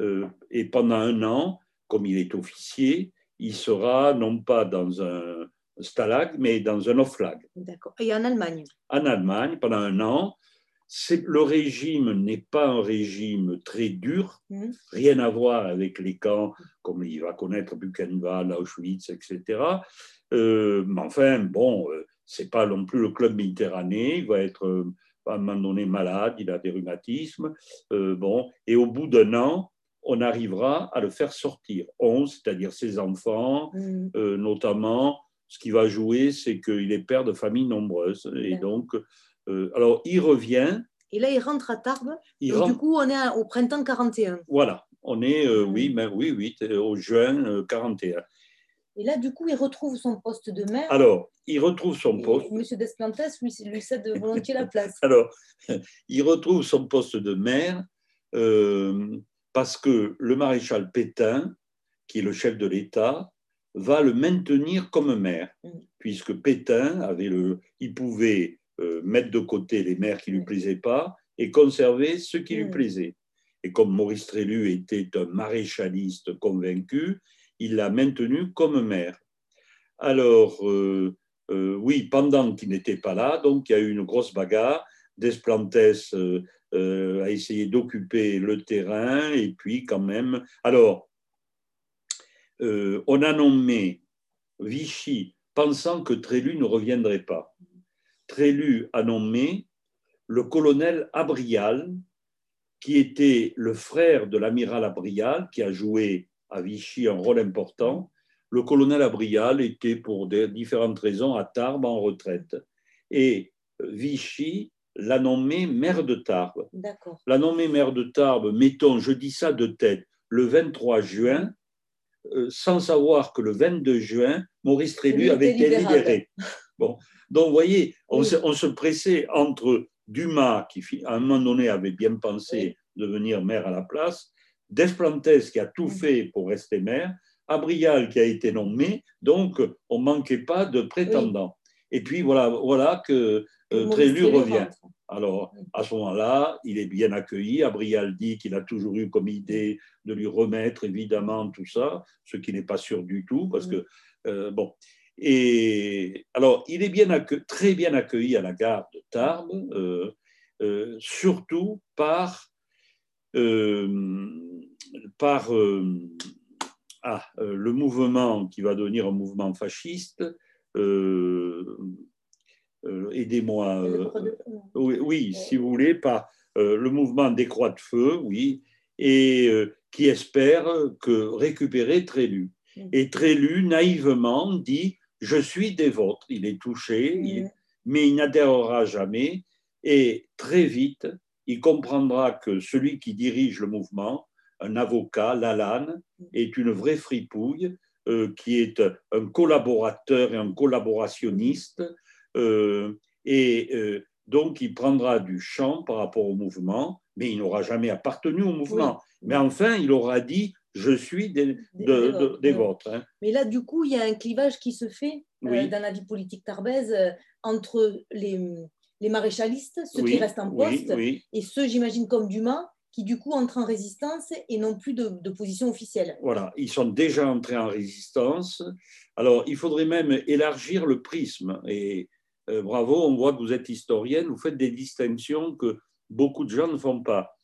euh, et pendant un an, comme il est officier, il sera non pas dans un stalag, mais dans un oflag D'accord. Et en Allemagne en Allemagne pendant un an. Le régime n'est pas un régime très dur, Mm. rien à voir avec les camps comme il va connaître Buchenwald, Auschwitz, etc. Euh, mais enfin, bon, euh, c'est pas non plus le club méditerranéen. Il va être euh, à un moment donné malade, il a des rhumatismes. Euh, bon, et au bout d'un an, on arrivera à le faire sortir. On, c'est-à-dire ses enfants, Mm. euh, notamment, ce qui va jouer, c'est qu'il est père de familles nombreuses. Et donc, euh, alors, il revient, Et là, il rentre à Tarbes. il rentre- du coup, on est au printemps 41. voilà, on est, euh, Mm. oui, mais, oui, oui, t- au juin euh, 41. Et là, du coup, il retrouve son poste de maire. Alors, il retrouve son Et poste. Monsieur Desplantes lui, lui cède volontiers la place. Alors, il retrouve son poste de maire euh, parce que le maréchal Pétain, qui est le chef de l'État, va le maintenir comme maire, Mm. puisque Pétain avait le, il pouvait euh, mettre de côté les maires qui lui Mm. plaisaient pas et conserver ceux qui lui plaisaient. Et comme Maurice Trélu était un maréchaliste convaincu, il l'a maintenu comme maire. Alors, euh, euh, oui, pendant qu'il n'était pas là, donc il y a eu une grosse bagarre. Desplantes euh, euh, a essayé d'occuper le terrain et puis quand même. Alors, euh, on a nommé Vichy pensant que Trélu ne reviendrait pas. Trélu a nommé le colonel Abrial, qui était le frère de l'amiral Abrial, qui a joué à Vichy un rôle important. Le colonel Abrial était pour des différentes raisons à Tarbes en retraite. Et Vichy l'a nommé maire de Tarbes. L'a nommé maire de Tarbes, mettons, je dis ça de tête, le 23 juin, euh, sans savoir que le 22 juin, Maurice Trélu avait été libéré. Bon. Donc, vous voyez, on, Oui. se, on se pressait entre Dumas, qui à un moment donné avait bien pensé devenir maire à la place, Desplantes, qui a tout fait pour rester maire, Abrial, qui a été nommé, donc on ne manquait pas de prétendants. Et puis voilà, voilà que euh, Trélu revient. Alors, à ce moment-là, il est bien accueilli. Abrial dit qu'il a toujours eu comme idée de lui remettre, évidemment, tout ça, ce qui n'est pas sûr du tout, parce que, euh, bon. Et alors, il est bien accue- très bien accueilli à la gare de Tarbes, euh, euh, surtout par, euh, par ah, le mouvement qui va devenir un mouvement fasciste. Aidez-moi. Oui, oui, si vous voulez, par le mouvement des Croix de Feu, oui, et qui espère que récupérer Trélu. Mm. Et Trélu, naïvement, dit Je suis des vôtres. Il est touché, il- Mm. mais il n'adhérera jamais. Et très vite, il comprendra que celui qui dirige le mouvement, un avocat, Lalanne, est une vraie fripouille, euh, qui est un collaborateur et un collaborationniste. euh, et euh, Donc, il prendra du champ par rapport au mouvement, mais il n'aura jamais appartenu au mouvement. Mais enfin, il aura dit je suis des, vôtres. Hein. Mais là, du coup, il y a un clivage qui se fait euh, dans la vie politique tarbaise euh, entre les, les, maréchalistes, ceux qui restent en poste, et ceux, j'imagine, comme Dumas, qui du coup entrent en résistance et n'ont plus de, position officielle. Voilà, ils sont déjà entrés en résistance. Alors, il faudrait même élargir le prisme. Et euh, bravo, on voit que vous êtes historienne, vous faites des distinctions que beaucoup de gens ne font pas.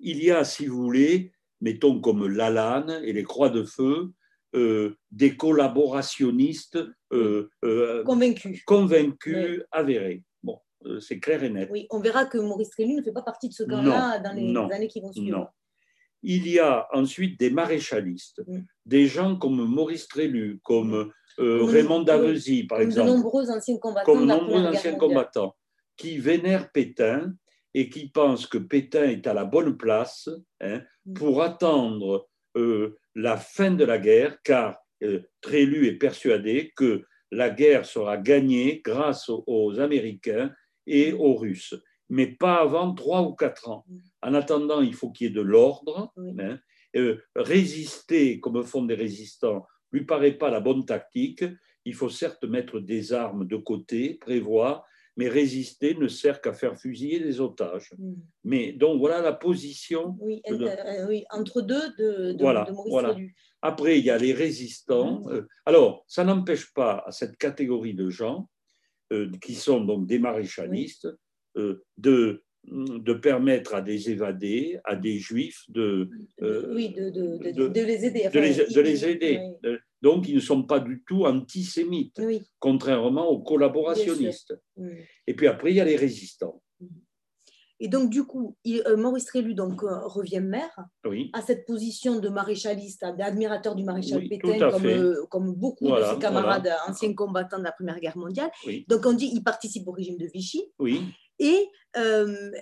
Il y a, si vous voulez, mettons comme Lalanne et les Croix de Feu, euh, des collaborationnistes euh, euh, convaincus, convaincus avérés. Bon, c'est clair et net. Oui, on verra que Maurice Trélu ne fait pas partie de ce camp-là dans les années qui vont suivre. Non. Il y a ensuite des maréchalistes, mm. des gens comme Maurice Trélu, comme Raymond Davesy, par exemple. De nombreux anciens combattants. Comme de nombreux anciens combattants qui vénèrent Pétain et qui pensent que Pétain est à la bonne place hein, mm. pour attendre euh, la fin de la guerre, car euh, Trélu est persuadé que la guerre sera gagnée grâce aux, Américains et aux Russes, mais pas avant trois ou quatre ans. Mm. En attendant, il faut qu'il y ait de l'ordre. Hein, euh, résister comme font des résistants lui paraît pas la bonne tactique. Il faut certes mettre des armes de côté, prévoir, mais résister ne sert qu'à faire fusiller des otages. Hmm. Mais donc voilà la position. Oui, euh, entre deux de, voilà, voilà. Après, il y a les résistants. Hmm. Euh, alors, ça n'empêche pas à cette catégorie de gens, euh, qui sont donc des maréchalistes, de, de permettre à des évadés, à des juifs de, oui, de, de, les aider. de les, aider. Donc, ils ne sont pas du tout antisémites, contrairement aux collaborationnistes. Et puis après, il y a les résistants. Et donc, du coup, euh, Maurice Trélu donc, euh, revient maire à cette position de maréchaliste, d'admirateur du maréchal Pétain, comme, euh, comme, beaucoup de ses camarades anciens combattants de la Première Guerre mondiale. Donc, on dit qu'il participe au régime de Vichy. Oui. Et euh,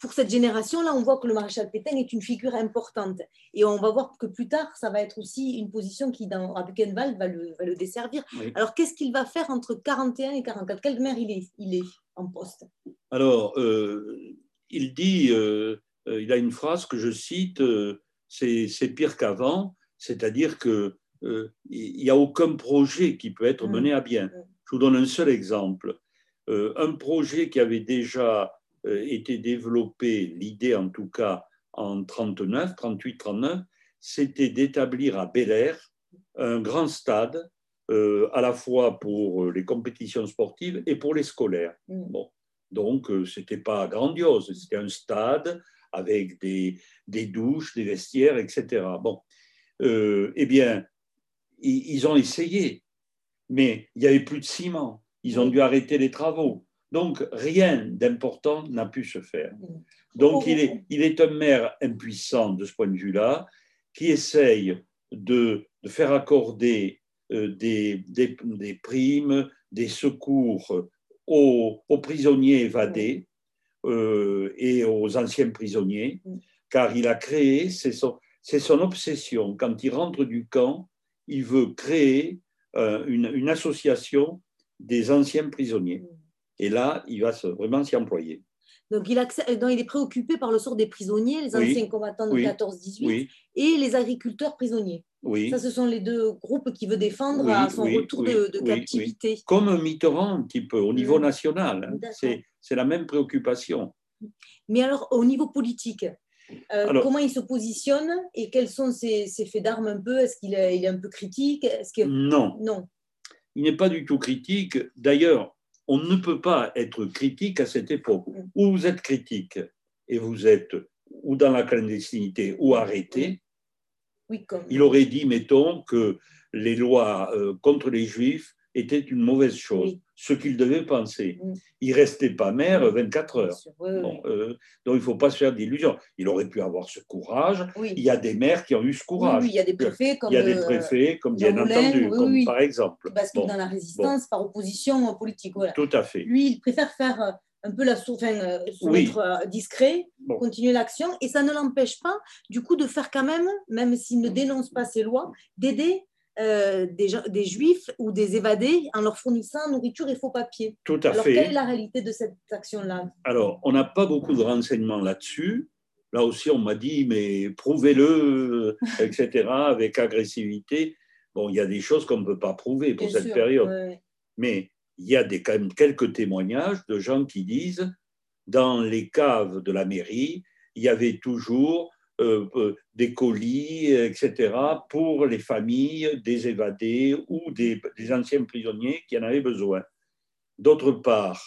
pour cette génération-là, on voit que le maréchal Pétain est une figure importante. Et on va voir que plus tard, ça va être aussi une position qui, dans Buchenwald, va le, va le desservir. Alors, qu'est-ce qu'il va faire entre 41 et 44 Quel maire il est, il est en poste? Alors, euh, il dit, euh, il a une phrase que je cite, c'est pire qu'avant, c'est-à-dire que il n'y a aucun projet qui peut être mmh. mené à bien. Mmh. Je vous donne un seul exemple. Euh, un projet qui avait déjà euh, été développé, l'idée en tout cas en 39, 38, 39, c'était d'établir à Bel Air un grand stade, euh, à la fois pour les compétitions sportives et pour les scolaires. Mm. Bon. Donc, ce n'était pas grandiose, c'était un stade avec des, des, douches, des vestiaires, etc. Bon. eh bien, ils ont essayé, mais il n'y avait plus de ciment ils ont dû arrêter les travaux. Donc, rien d'important n'a pu se faire. Donc, il est, il est un maire impuissant de ce point de vue-là, qui essaye de, faire accorder euh, des, des, primes, des secours aux, prisonniers évadés euh, et aux anciens prisonniers, car il a créé, c'est son, son, obsession, quand il rentre du camp, il veut créer euh, une, une association des anciens prisonniers. Mm. Et là, il va vraiment s'y employer. Donc il, il, est préoccupé par le sort des prisonniers, les anciens combattants de 14-18 et les agriculteurs prisonniers. Oui. Ça, ce sont les deux groupes qu'il veut défendre à son retour de, captivité. Comme Mitterrand, un petit peu, au niveau mm. national. Hein. C'est la même préoccupation. Mais alors, au niveau politique, euh, comment il se positionne et quels sont ses, faits d'armes un peu? Est-ce qu'il est, il est, un peu critique? Est-ce que... Non. Non il n'est pas du tout critique. D'ailleurs, on ne peut pas être critique à cette époque. Ou vous êtes critique et vous êtes ou dans la clandestinité ou arrêté. Il aurait dit, mettons, que les lois euh, contre les juifs était une mauvaise chose, ce qu'il devait penser. Mm. Il restait pas maire 24 heures. Euh, donc il ne faut pas se faire d'illusions. Il aurait pu avoir ce courage. Il y a des maires qui ont eu ce courage. il y a des préfets comme, il y a des euh, préfets, comme bien entendu, comme par exemple. Parce que dans la résistance, par opposition politique. Voilà. Tout à fait. Lui, il préfère faire euh, un peu la enfin, être discret, continuer l'action, et ça ne l'empêche pas, du coup, de faire quand même, même s'il ne dénonce pas ces lois, d'aider euh, des, des juifs ou des évadés en leur fournissant nourriture et faux papiers. Tout à Alors, fait. quelle est la réalité de cette action-là? Alors, on n'a pas beaucoup de renseignements là-dessus. Là aussi, on m'a dit, mais prouvez-le, etc., avec agressivité. Bon, il y a des choses qu'on ne peut pas prouver pour Bien cette sûr, période. ouais. Mais il y a des, quand même quelques témoignages de gens qui disent dans les caves de la mairie, il y avait toujours des colis, etc., pour les familles des évadés ou des, des anciens prisonniers qui en avaient besoin. D'autre part,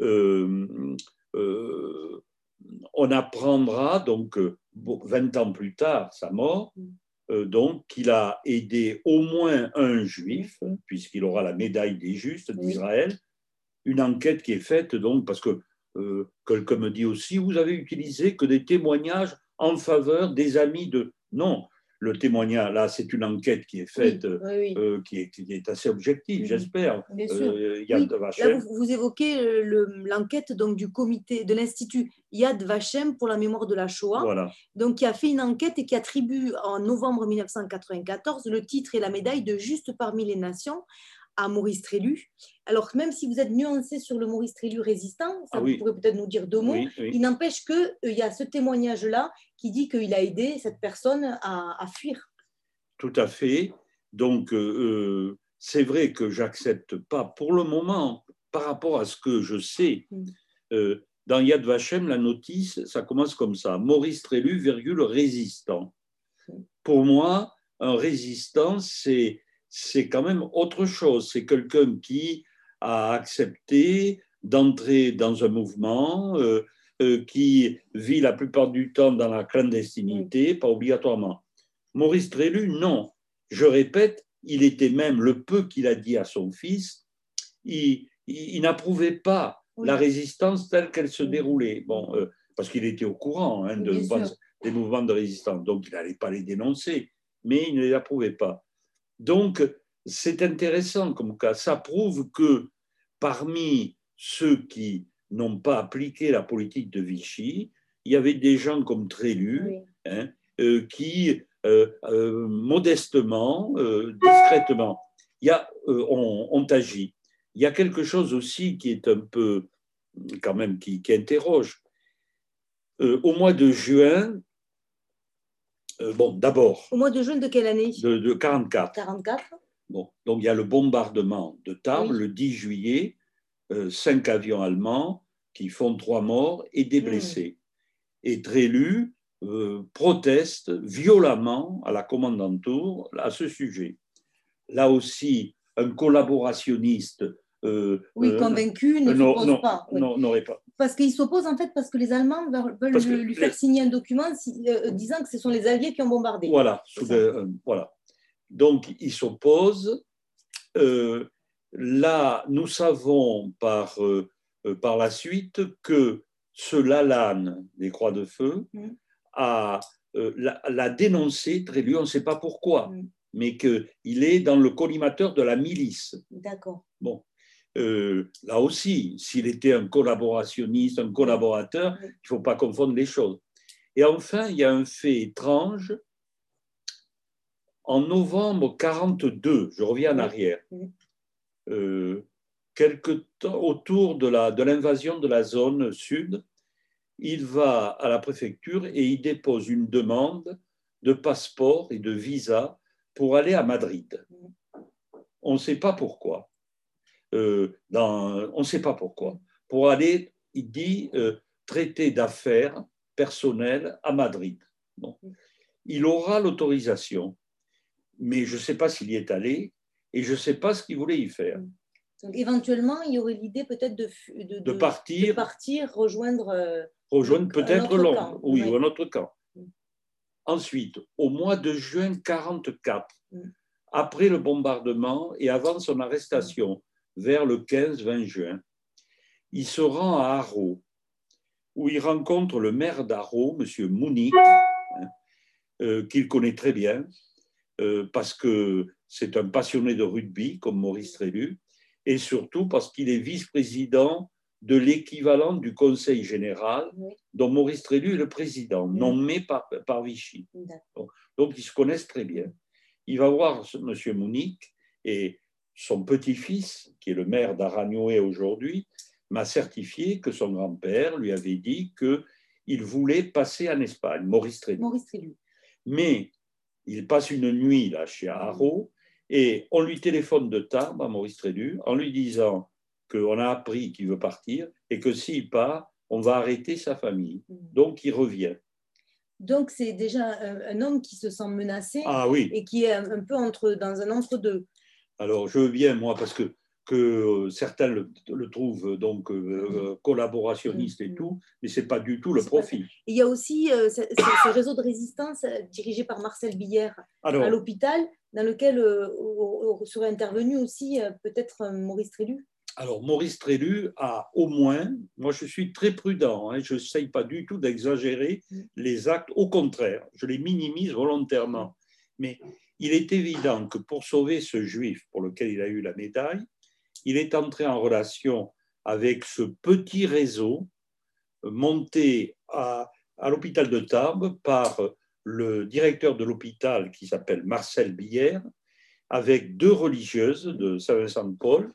euh, euh, on apprendra donc euh, bon, 20 ans plus tard, sa mort, euh, donc qu'il a aidé au moins un juif, puisqu'il aura la médaille des justes d'Israël, une enquête qui est faite donc parce que euh, quelqu'un me dit aussi, vous avez utilisé que des témoignages en faveur des amis de... Non, le témoignage, là, c'est une enquête qui est faite, Oui, oui, oui. euh, qui, est, qui est assez objective, Mhm. j'espère. Euh, Yad. Là, vous, vous évoquez euh, le- l'enquête donc du comité de l'institut Yad Vashem pour la mémoire de la Shoah, Voilà. donc qui a fait une enquête et qui attribue en novembre 1994 le titre et la médaille de juste parmi les nations à Maurice Trélu. Alors même si vous êtes nuancé sur le Maurice Trélu résistant, ça Ah vous oui. pourrez peut-être nous dire deux mots. Oui, oui. Il n'empêche qu'il y a ce témoignage-là qui dit qu'il a aidé cette personne à, à fuir. Tout à fait. Donc, euh, euh, c'est vrai que j'accepte pas pour le moment, par rapport à ce que je sais, Mm. euh, dans Yad Vashem, la notice, ça commence comme ça Maurice Trélu, virgule, résistant. Mm. Pour moi, un résistant, c'est, c'est quand même autre chose. C'est quelqu'un qui a accepté d'entrer dans un mouvement, euh, euh, qui vit la plupart du temps dans la clandestinité, pas obligatoirement. Maurice Trélu, non. Je répète, il était même le peu qu'il a dit à son fils, il, il- il n'approuvait pas Oui. la résistance telle qu'elle se déroulait. Bon, euh, parce qu'il était au courant hein, de- des mouvements de résistance, donc il n'allait pas les dénoncer, mais il ne les approuvait pas. Donc, c'est intéressant comme cas. Ça prouve que parmi ceux qui n'ont pas appliqué la politique de Vichy, il y avait des gens comme Trélu, Oui. hein, euh, qui, euh, euh, modestement, discrètement, il y a, euh, ont, ont agi. Il y a quelque chose aussi qui est un peu, quand même, qui, qui interroge. Au mois de juin, euh, bon, d'abord, Au mois de juin de quelle année de, de 44, 44 Bon, donc il y a le bombardement de Tarbes Oui. le 10 juillet, euh, cinq avions allemands qui font trois morts et des Mm. blessés. Et Trélu euh, proteste violemment à la commandanture à ce sujet. Là aussi, un collaborationniste Oui, convaincu, ne non, pas. oui. Parce qu'il s'oppose en fait parce que les Allemands veulent, que lui faire signer un document si- euh, disant que ce sont les Alliés qui ont bombardé. Voilà, des- euh, voilà. Donc, il s'oppose. Euh, là, nous savons par, euh, euh, par la suite que ce Lalanne des Croix de Feu Mhm. a euh, l'a dénoncé très lui, on ne sait pas pourquoi, Mhm. mais qu'il est dans le collimateur de la milice. D'accord. Bon, Euh, là aussi, s'il était un collaborationniste, un collaborateur, il ne faut pas confondre les choses. Et enfin, il y a un fait étrange. En novembre 42, je reviens en arrière, euh, quelque temps autour de la- de l'invasion de, la zone sud, il va à la préfecture et il dépose une demande de passeport et de visa pour aller à Madrid. On ne sait pas pourquoi. Euh, dans- on ne sait pas pourquoi. Pour aller, il dit, euh, traiter d'affaires personnelles à Madrid. Bon. Il aura l'autorisation, mais je ne sais pas s'il y est allé et je ne sais pas ce qu'il voulait y faire. Donc éventuellement, il y aurait l'idée peut-être de, partir, de partir, rejoindre. euh, rejoindre peut-être Londres, oui, ou un autre camp. Mm. Ensuite, au mois de juin 44, Mm. après le bombardement et avant son arrestation, vers le 15-20 juin, il se rend à Haro, où il rencontre le maire d'Haro, M. Mounic, hein, euh, qu'il connaît très bien, euh, parce que c'est un passionné de rugby, comme Maurice Trélu, et surtout parce qu'il est vice-président de l'équivalent du Conseil général, oui, dont Maurice Trélu est le président, Mm. nommé par, par Vichy. Donc, ils se connaissent très bien. il va voir M. Mounique et son petit-fils, qui est le maire d'Aragnoé aujourd'hui, m'a certifié que son grand-père lui avait dit qu'il voulait passer en Espagne, Maurice Trélu. Mais il passe une nuit là chez Haro et on lui téléphone de Tarbes à Maurice Trélu en lui disant qu'on a appris qu'il veut partir et que s'il part, on va arrêter sa famille. Donc il revient. Donc c'est déjà un, homme qui se sent menacé Ah oui, et qui est un, un peu entre, dans un entre-deux. Alors je veux bien, moi, parce que, que certains le, le trouvent donc euh, collaborationniste et tout, mais ce n'est pas du tout le. Et il y a aussi euh, ce, réseau de résistance euh, dirigé par Marcel Billère Alors, à l'hôpital, dans lequel euh, serait intervenu aussi euh, peut-être euh, Maurice Trélu. Alors, Maurice Trélu a au moins, moi je suis très prudent, hein, je n'essaye pas du tout d'exagérer Mm. les actes, au contraire, je les minimise volontairement. Mais il est évident que pour sauver ce juif pour lequel il a eu la médaille, il est entré en relation avec ce petit réseau monté à, à l'hôpital de Tarbes par le directeur de l'hôpital qui s'appelle Marcel Billère, avec deux religieuses de Saint-Vincent-de-Paul,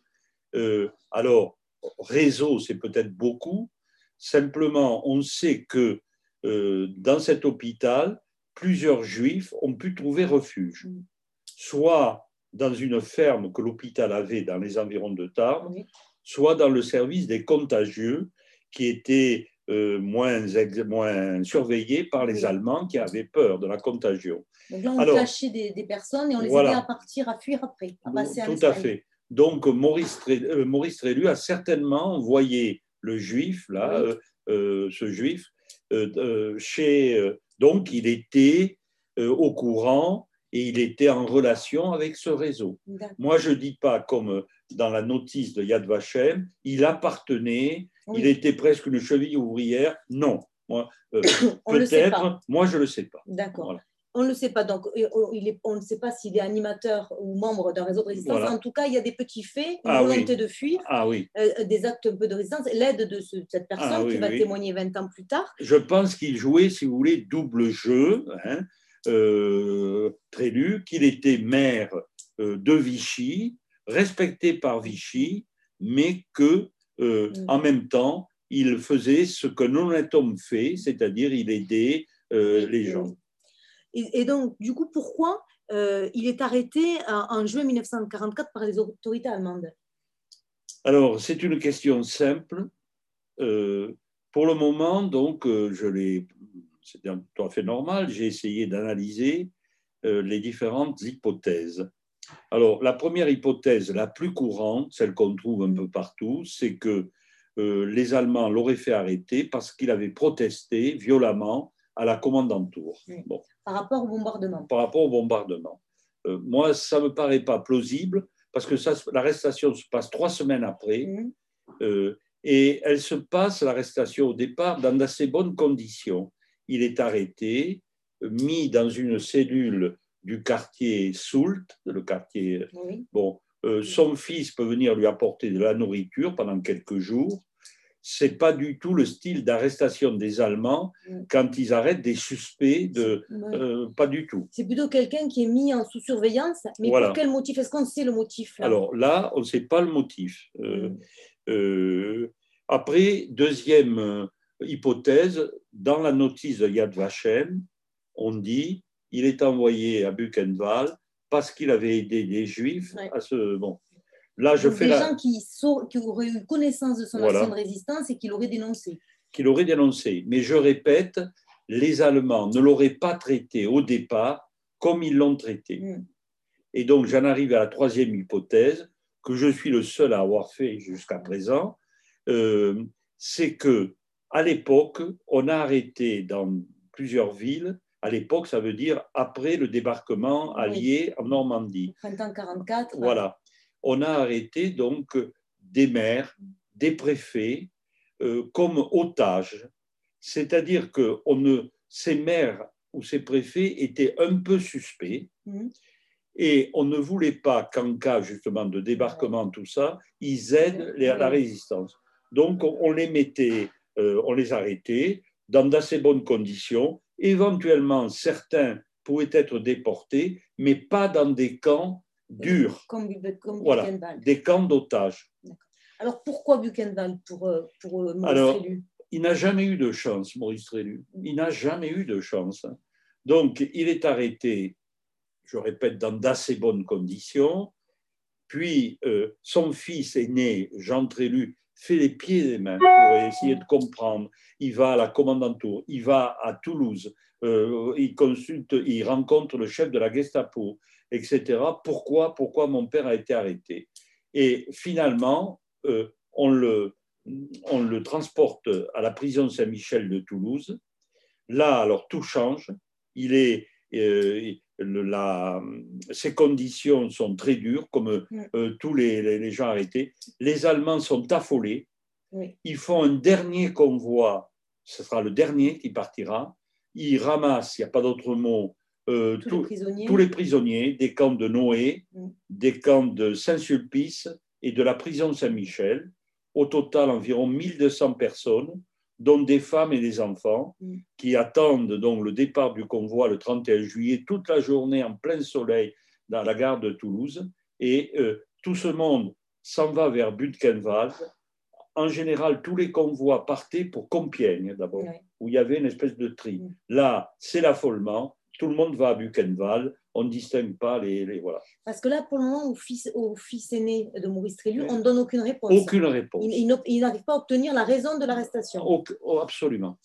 euh, alors, réseau, c'est peut-être beaucoup. Simplement, on sait que euh, dans cet hôpital, plusieurs juifs ont pu trouver refuge, Mm. soit dans une ferme que l'hôpital avait dans les environs de Tarbes, soit dans le service des contagieux qui était euh, moins, ex- moins surveillé par les. Allemands qui avaient peur de la contagion. Donc là, on Alors, cachait des, des personnes et on les voilà. aidait à partir, à fuir après, à passer Tout à fait. Donc, Maurice, euh, Maurice Trélu a certainement envoyé le juif, là, Oui. euh, euh, ce juif, chez. euh, donc, il était euh, au courant et il était en relation avec ce réseau. Moi, je ne dis pas comme dans la notice de Yad Vashem, il appartenait, Oui. il était presque une cheville ouvrière. Non. Moi, euh, peut-être, moi, je ne le sais pas. D'accord. Voilà. On ne le sait pas. Donc, on il est- on ne sait pas s'il est animateur ou membre d'un réseau de résistance. Voilà. En tout cas, il y a des petits faits, une Ah oui. volonté de fuir, Ah oui. euh, des actes un peu de résistance, l'aide de ce- cette personne Ah oui, qui va témoigner 20 ans plus tard. je pense qu'il jouait, si vous voulez, double jeu, hein, euh, Trélu, qu'il était maire euh, de Vichy, respecté par Vichy, mais que euh, Mm. en même temps, il faisait ce que honnête homme fait, c'est-à-dire il aidait les gens. Et, donc, du coup, pourquoi euh, il est arrêté en, en juin 1944 par les autorités allemandes? Alors, c'est une question simple. Euh, pour le moment, donc, euh, je l'ai, c'est tout à fait normal, j'ai essayé d'analyser euh, les différentes hypothèses. Alors, la première hypothèse, la plus courante, celle qu'on trouve un peu partout, c'est que euh, les Allemands l'auraient fait arrêter parce qu'il avait protesté violemment à la commandantour. Oui. Bon par rapport au bombardement par rapport au bombardement. Euh, moi, ça ne me paraît pas plausible parce que l'arrestation se passe trois semaines après Mhm. euh, et elle se passe, l'arrestation au départ, dans d'assez bonnes conditions. Il est arrêté, mis dans une cellule du quartier Soult, le quartier. Bon, euh, son fils peut venir lui apporter de la nourriture pendant quelques jours. C'est pas du tout le style d'arrestation des Allemands quand ils arrêtent des suspects de, euh, pas du tout. C'est plutôt quelqu'un qui est mis en sous-surveillance, mais Voilà. pour quel motif Est-ce qu'on sait le motif là? Alors là, on ne sait pas le motif. Euh, Mhm. euh, après, deuxième hypothèse, dans la notice de Yad Vashem, on dit il est envoyé à Buchenwald parce qu'il avait aidé des Juifs Ouais. à ce. Bon, là, je Donc, fais des la. gens qui, qui auraient eu connaissance de son Voilà. action de résistance et qui l'auraient dénoncé. qu'il aurait dénoncé. Mais je répète, les Allemands ne l'auraient pas traité au départ comme ils l'ont traité. Mm. Et donc, j'en arrive à la troisième hypothèse, que je suis le seul à avoir fait jusqu'à présent, euh, c'est que à l'époque, on a arrêté dans plusieurs villes. À l'époque, ça veut dire après le débarquement Oui. allié en Normandie. Printemps 44. Voilà. On a arrêté donc des maires, des préfets euh, comme otages. C'est-à-dire que on ne, ces maires ou ces préfets étaient un peu suspects Mhm. et on ne voulait pas qu'en cas justement de débarquement, tout ça, ils aident les- la résistance. Donc on, on les mettait, euh, on les arrêtait dans d'assez bonnes conditions. Éventuellement, certains pouvaient être déportés, mais pas dans des camps durs. Comme, comme voilà, des camps d'otages. Alors pourquoi Buchenwald pour, euh, pour euh, Maurice Alors, Trélu? Il n'a jamais eu de chance, Maurice Trélu. Il n'a jamais eu de chance. Donc, il est arrêté, je répète, dans d'assez bonnes conditions. Puis, euh, son fils aîné, Jean Trélu, fait les pieds et les mains pour essayer de comprendre. Il va à la commandanture, il va à Toulouse, euh, il consulte, il rencontre le chef de la Gestapo, etc. Pourquoi, pourquoi mon père a été arrêté? Et finalement, euh, on, le, on le transporte à la prison Saint-Michel de Toulouse. Là, alors, tout change. Il est, euh, le- la, ses conditions sont très dures, comme euh, tous les, les- les gens arrêtés. Les Allemands sont affolés. Oui. Ils font un dernier convoi, ce sera le dernier qui partira. Ils ramassent, il n'y a pas d'autre mot, euh, Tous tout- les prisonniers tous les prisonniers des camps de Noé, Mm. des camps de Saint-Sulpice et de la prison Saint-Michel. Au total, environ 1200 personnes, dont des femmes et des enfants, Mm. qui attendent donc le départ du convoi le 31 juillet, toute la journée en plein soleil dans la gare de Toulouse. Et euh, tout ce monde s'en va vers Buchenwald. En général, tous les convois partaient pour Compiègne d'abord, où il y avait une espèce de tri. Mm. Là, c'est l'affolement. Tout le monde va à Buchenwald. On ne distingue pas les, les- voilà. Parce que là, pour le moment, au fils, au fils aîné de Maurice Trélu, on ne donne aucune réponse. Aucune réponse. Il, il n'arrive pas à obtenir la raison de l'arrestation. Oh, absolument.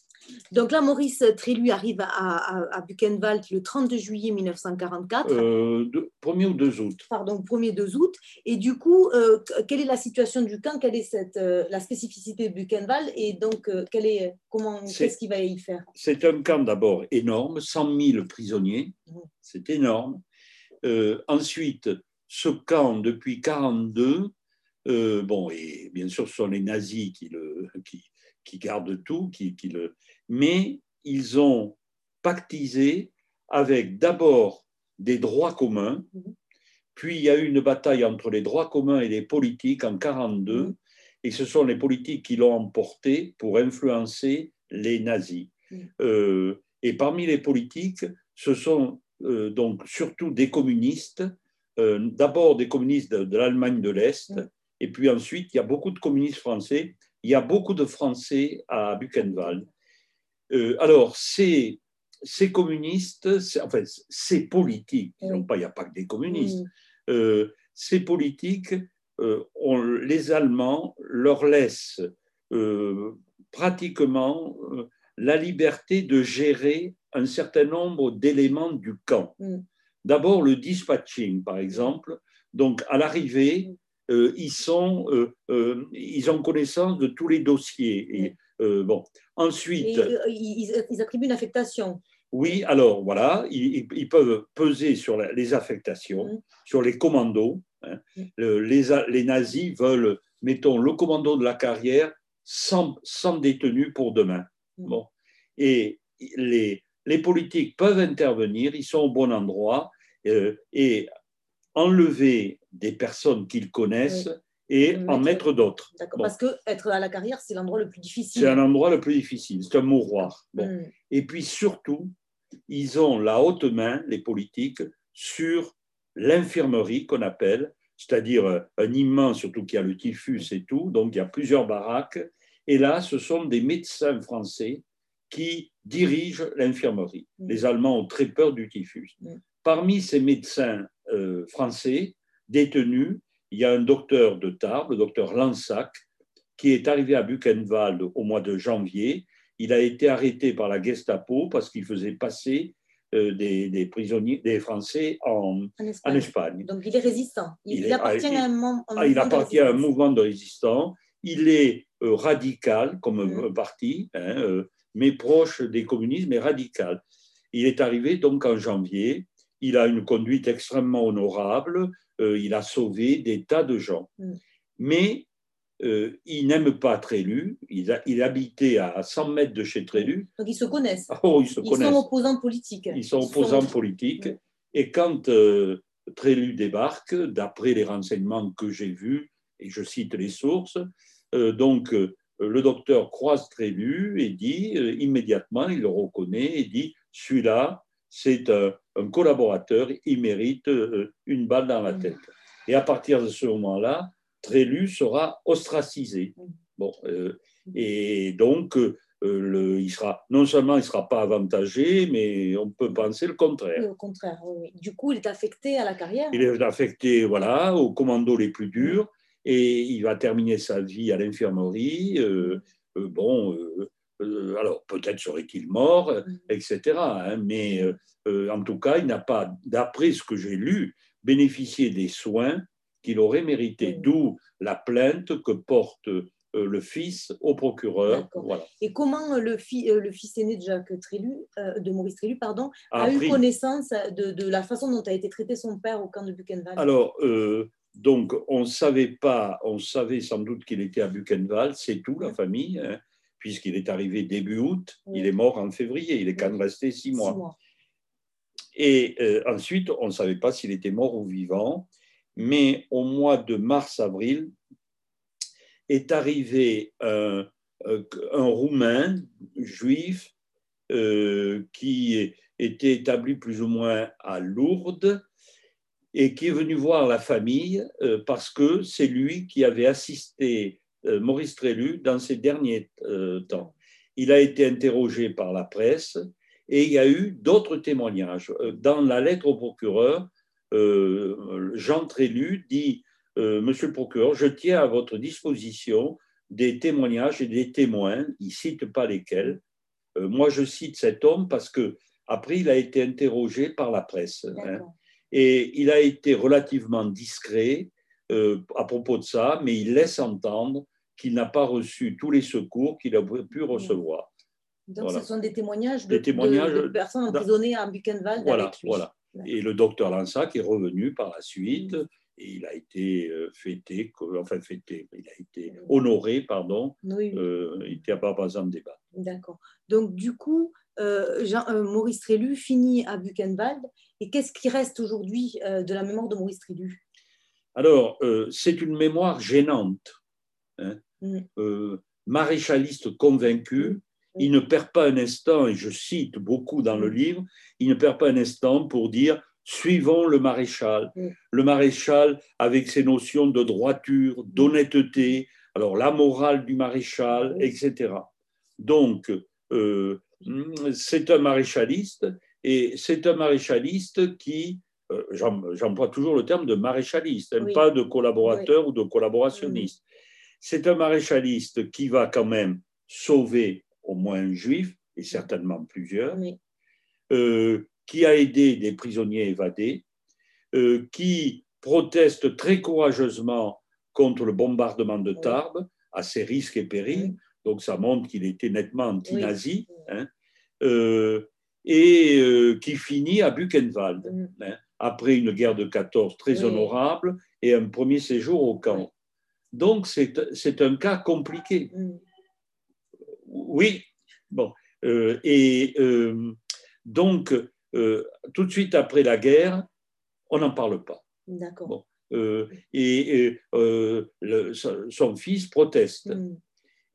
Donc là, Maurice Trélu arrive à, à, à Buchenwald le 30 juillet 1944. Euh, deux- 1er ou 2 août. pardon, 1er 2 août. Et du coup, euh, quelle est la situation du camp? Quelle est cette, euh, la spécificité de Buchenwald? Et donc, euh, est, comment, qu'est-ce qu'il va y faire? C'est un camp d'abord énorme, 100 000 prisonniers, Mhm. c'est énorme. Ensuite, ce camp, depuis 1942, euh, bon, et bien sûr, ce sont les nazis qui, le, qui, qui gardent tout, qui, qui le, mais ils ont pactisé avec d'abord des droits communs, puis il y a eu une bataille entre les droits communs et les politiques en 1942, Mhm. et ce sont les politiques qui l'ont emporté pour influencer les nazis. Mhm. Euh, et parmi les politiques, ce sont euh, donc surtout des communistes, euh, d'abord des communistes de, de l'Allemagne de l'Est, Mhm. et puis ensuite, il y a beaucoup de communistes français. Il y a beaucoup de Français à Buchenwald. Euh, alors, ces, ces communistes, c'est- enfin, ces politiques, Oui. il n'y a pas que des communistes, Mm. euh, ces politiques, euh, on- les Allemands leur laissent pratiquement la liberté de gérer un certain nombre d'éléments du camp. Mm. D'abord, le dispatching, par exemple. Donc, à l'arrivée, euh, ils, sont, euh, euh, ils ont connaissance de tous les dossiers. Et, bon. Ensuite, Et, ils, ils attribuent une affectation. oui, alors voilà, ils, ils peuvent peser sur la- les affectations, Mhm. sur les commandos. hein. Le- les, nazis veulent, mettons, le commando de la carrière sans, sans détenu pour demain. Mhm. Bon. Et les, les politiques peuvent intervenir, ils sont au bon endroit euh, et enlever des personnes qu'ils connaissent et Mhm. en mettre d'autres. D'accord. Bon. Parce que être à la carrière, c'est l'endroit le plus difficile. C'est un endroit le plus difficile, c'est un mouroir. Bon. Mm. Et puis surtout, ils ont la haute main, les politiques, sur l'infirmerie qu'on appelle, c'est-à-dire euh, un immense, surtout qu'il y a le typhus et tout, donc il y a plusieurs baraques. Et là, ce sont des médecins français qui dirigent l'infirmerie. Mm. Les Allemands ont très peur du typhus. Mm. Parmi ces médecins euh, français détenus, il y a un docteur de Tarbes, le docteur Lansac, qui est arrivé à Buchenwald au mois de janvier. Il a été arrêté par la Gestapo parce qu'il faisait passer euh, des, des prisonniers, des Français en, En en Espagne. Donc, il est résistant. Il, Il il est- appartient à un, mom- un il mouvement de appartient à un résistance. mouvement de résistants. Il est euh, radical comme euh, parti, hein, euh, mais proche des communistes, mais radical. Il est arrivé donc en janvier. Il a une conduite extrêmement honorable. euh, il a sauvé des tas de gens. Mhm. Mais euh, il n'aime pas Trélu. Il, a- il habitait à 100 mètres de chez Trélu. Donc, ils se connaissent. Oh, ils se Ils connaissent. sont opposants politiques. Ils sont opposants politiques. Et quand euh, Trélu débarque, d'après les renseignements que j'ai vus, et je cite les sources, donc le docteur croise Trélu et dit immédiatement, il le reconnaît et dit celui-là, c'est un, un collaborateur, il mérite euh, une balle dans la tête. Et à partir de ce moment-là, Trélu sera ostracisé. Bon, et donc, le, il sera, non seulement il ne sera pas avantagé, mais on peut penser le contraire. au contraire, oui. Du coup, il est affecté à la carrière. Il est affecté voilà, aux commandos les plus durs et il va terminer sa vie à l'infirmerie. Euh, euh, bon, euh, alors peut-être serait-il mort, etc. Hein, mais en tout cas, il n'a pas, d'après ce que j'ai lu, bénéficié des soins qu'il aurait mérités. D'où la plainte que porte le fils au procureur. Voilà. Et comment le, le fils aîné de Jacques Trélu, de Maurice Trélu, pardon, a, eu connaissance de, de, la façon dont a été traité son père au camp de Buchenwald? Alors, donc, on ne savait pas, on savait sans doute qu'il était à Buchenwald, c'est tout, la famille, hein, puisqu'il est arrivé début août, il est mort en février, il est quand même resté six mois. Et euh, ensuite, on ne savait pas s'il était mort ou vivant, mais au mois de mars-avril est arrivé un, Roumain juif euh, qui était établi plus ou moins à Lourdes et qui est venu voir la famille euh, parce que c'est lui qui avait assisté euh, Maurice Trélu dans ses derniers euh, temps. Il a été interrogé par la presse et il y a eu d'autres témoignages. Dans la lettre au procureur, Jean Trélu dit Monsieur le procureur, je tiens à votre disposition des témoignages et des témoins. Il ne cite pas lesquels. moi, je cite cet homme parce que après, il a été interrogé par la presse. Hein. Et il a été relativement discret euh, à propos de ça, mais il laisse entendre qu'il n'a pas reçu tous les secours qu'il a pu recevoir. Donc, ce sont des témoignages de, témoignages de, personnes emprisonnées à Buchenwald voilà, avec lui. Voilà. Et le docteur Lansac est revenu par la suite et il a été euh, fêté, enfin fêté, il a été honoré, pardon. Euh, il était à Barbazan débat. D'accord. Donc, du coup, euh, Jean, Maurice Trélu finit à Buchenwald. Et qu'est-ce qui reste aujourd'hui de la mémoire de Maurice Trélu? Alors, c'est une mémoire gênante. Hein. Mm. maréchaliste convaincu, il ne perd pas un instant, et je cite beaucoup dans le mm. livre, il ne perd pas un instant pour dire suivons le maréchal. Mm. Le maréchal avec ses notions de droiture, d'honnêteté, alors la morale du maréchal, etc. Donc, euh, c'est un maréchaliste, et c'est un maréchaliste qui, euh, j'emploie toujours le terme de maréchaliste, hein, pas de collaborateur ou de collaborationniste. C'est un maréchaliste qui va quand même sauver au moins un juif, et certainement plusieurs, euh, qui a aidé des prisonniers évadés, euh, qui proteste très courageusement contre le bombardement de Tarbes, à ses risques et périls. Donc ça montre qu'il était nettement anti-nazi. Hein, euh, et qui finit à Buchenwald, hein, après une guerre de 14 très honorable et un premier séjour au camp. Donc c'est un cas compliqué. Oui, bon. et donc euh, tout de suite après la guerre, on n'en parle pas. D'accord. Euh, et, euh, son fils proteste. Mm.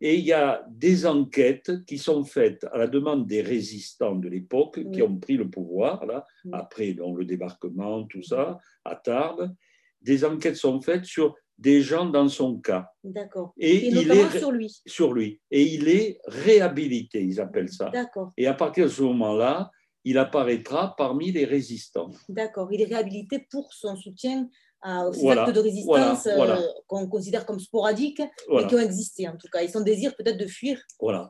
Et il y a des enquêtes qui sont faites à la demande des résistants de l'époque qui ont pris le pouvoir, là, après donc, le débarquement, tout ça, à Tarbes. Des enquêtes sont faites sur des gens dans son cas. D'accord. Et, il est sur lui. Sur lui. Et il est réhabilité, ils appellent ça. D'accord. Et à partir de ce moment-là, il apparaîtra parmi les résistants. D'accord, il est réhabilité pour son soutien aux actes de résistance euh, qu'on considère comme sporadiques, mais qui ont existé en tout cas. Et son désir peut-être de fuir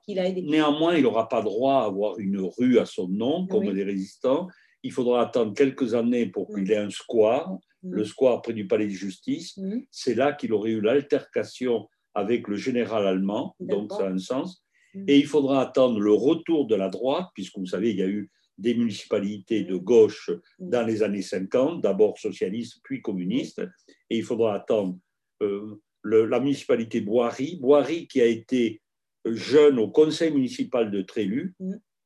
qu'il a aidé. Néanmoins, il n'aura pas droit à avoir une rue à son nom, comme les résistants. Il faudra attendre quelques années pour qu'il ait un square, le square près du palais de justice. C'est là qu'il aurait eu l'altercation avec le général allemand, donc ça a un sens. Et il faudra attendre le retour de la droite, puisque vous savez, il y a eu des municipalités de gauche dans les années 50, d'abord socialistes puis communistes, et il faudra attendre euh, la municipalité Boiry, Boiry qui a été jeune au conseil municipal de Trélu,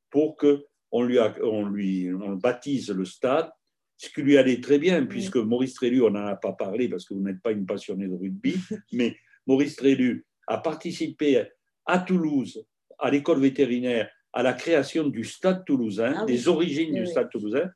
pour que on lui, on lui on baptise le stade, ce qui lui allait très bien, puisque Maurice Trélu, on n'en a pas parlé parce que vous n'êtes pas une passionnée de rugby, mais Maurice Trélu a participé à Toulouse à l'école vétérinaire à la création du Stade toulousain, ah des origines du Stade toulousain.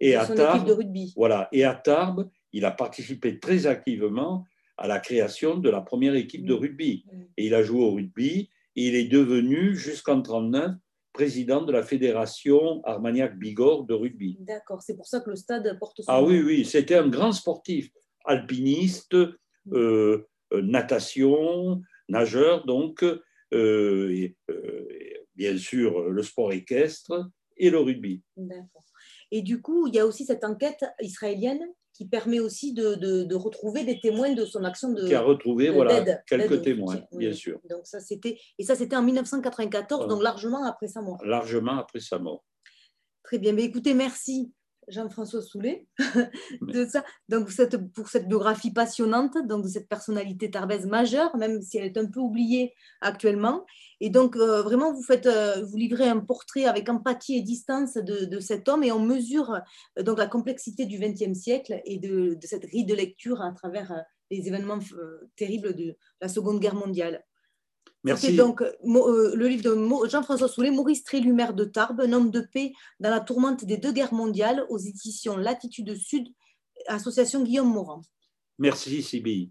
Et à Tarbes. Voilà. Et à Tarbes, il a participé très activement à la création de la première équipe de rugby. Et il a joué au rugby et il est devenu, jusqu'en 1939, président de la fédération Armagnac-Bigorre de rugby. D'accord, c'est pour ça que le stade porte son Ah oui, oui, c'était un grand sportif, alpiniste, euh, euh, natation, nageur, donc, euh, bien sûr, le sport équestre et le rugby. D'accord. Et du coup, il y a aussi cette enquête israélienne qui permet aussi de, de, retrouver des témoins de son action de qui a retrouvé voilà quelques témoins bien sûr. Donc ça c'était et ça c'était en 1994 donc largement après sa mort. Largement après sa mort. Très bien. Mais écoutez merci Jean-François Soulet de ça. Donc cette, pour cette biographie passionnante, donc de cette personnalité tarbaise majeure, même si elle est un peu oubliée actuellement. Et donc euh, vraiment vous faites, euh, vous livrez un portrait avec empathie et distance de, cet homme et on mesure euh, donc la complexité du XXe siècle et de, de, cette grille de lecture à travers les événements terribles de la Seconde Guerre mondiale. Merci. donc euh, le livre de Jean-François Soulet, Maurice Trélumer de Tarbes, un homme de paix dans la tourmente des deux guerres mondiales, aux éditions Latitude Sud, association Guillaume Morand. Merci, Sibylle.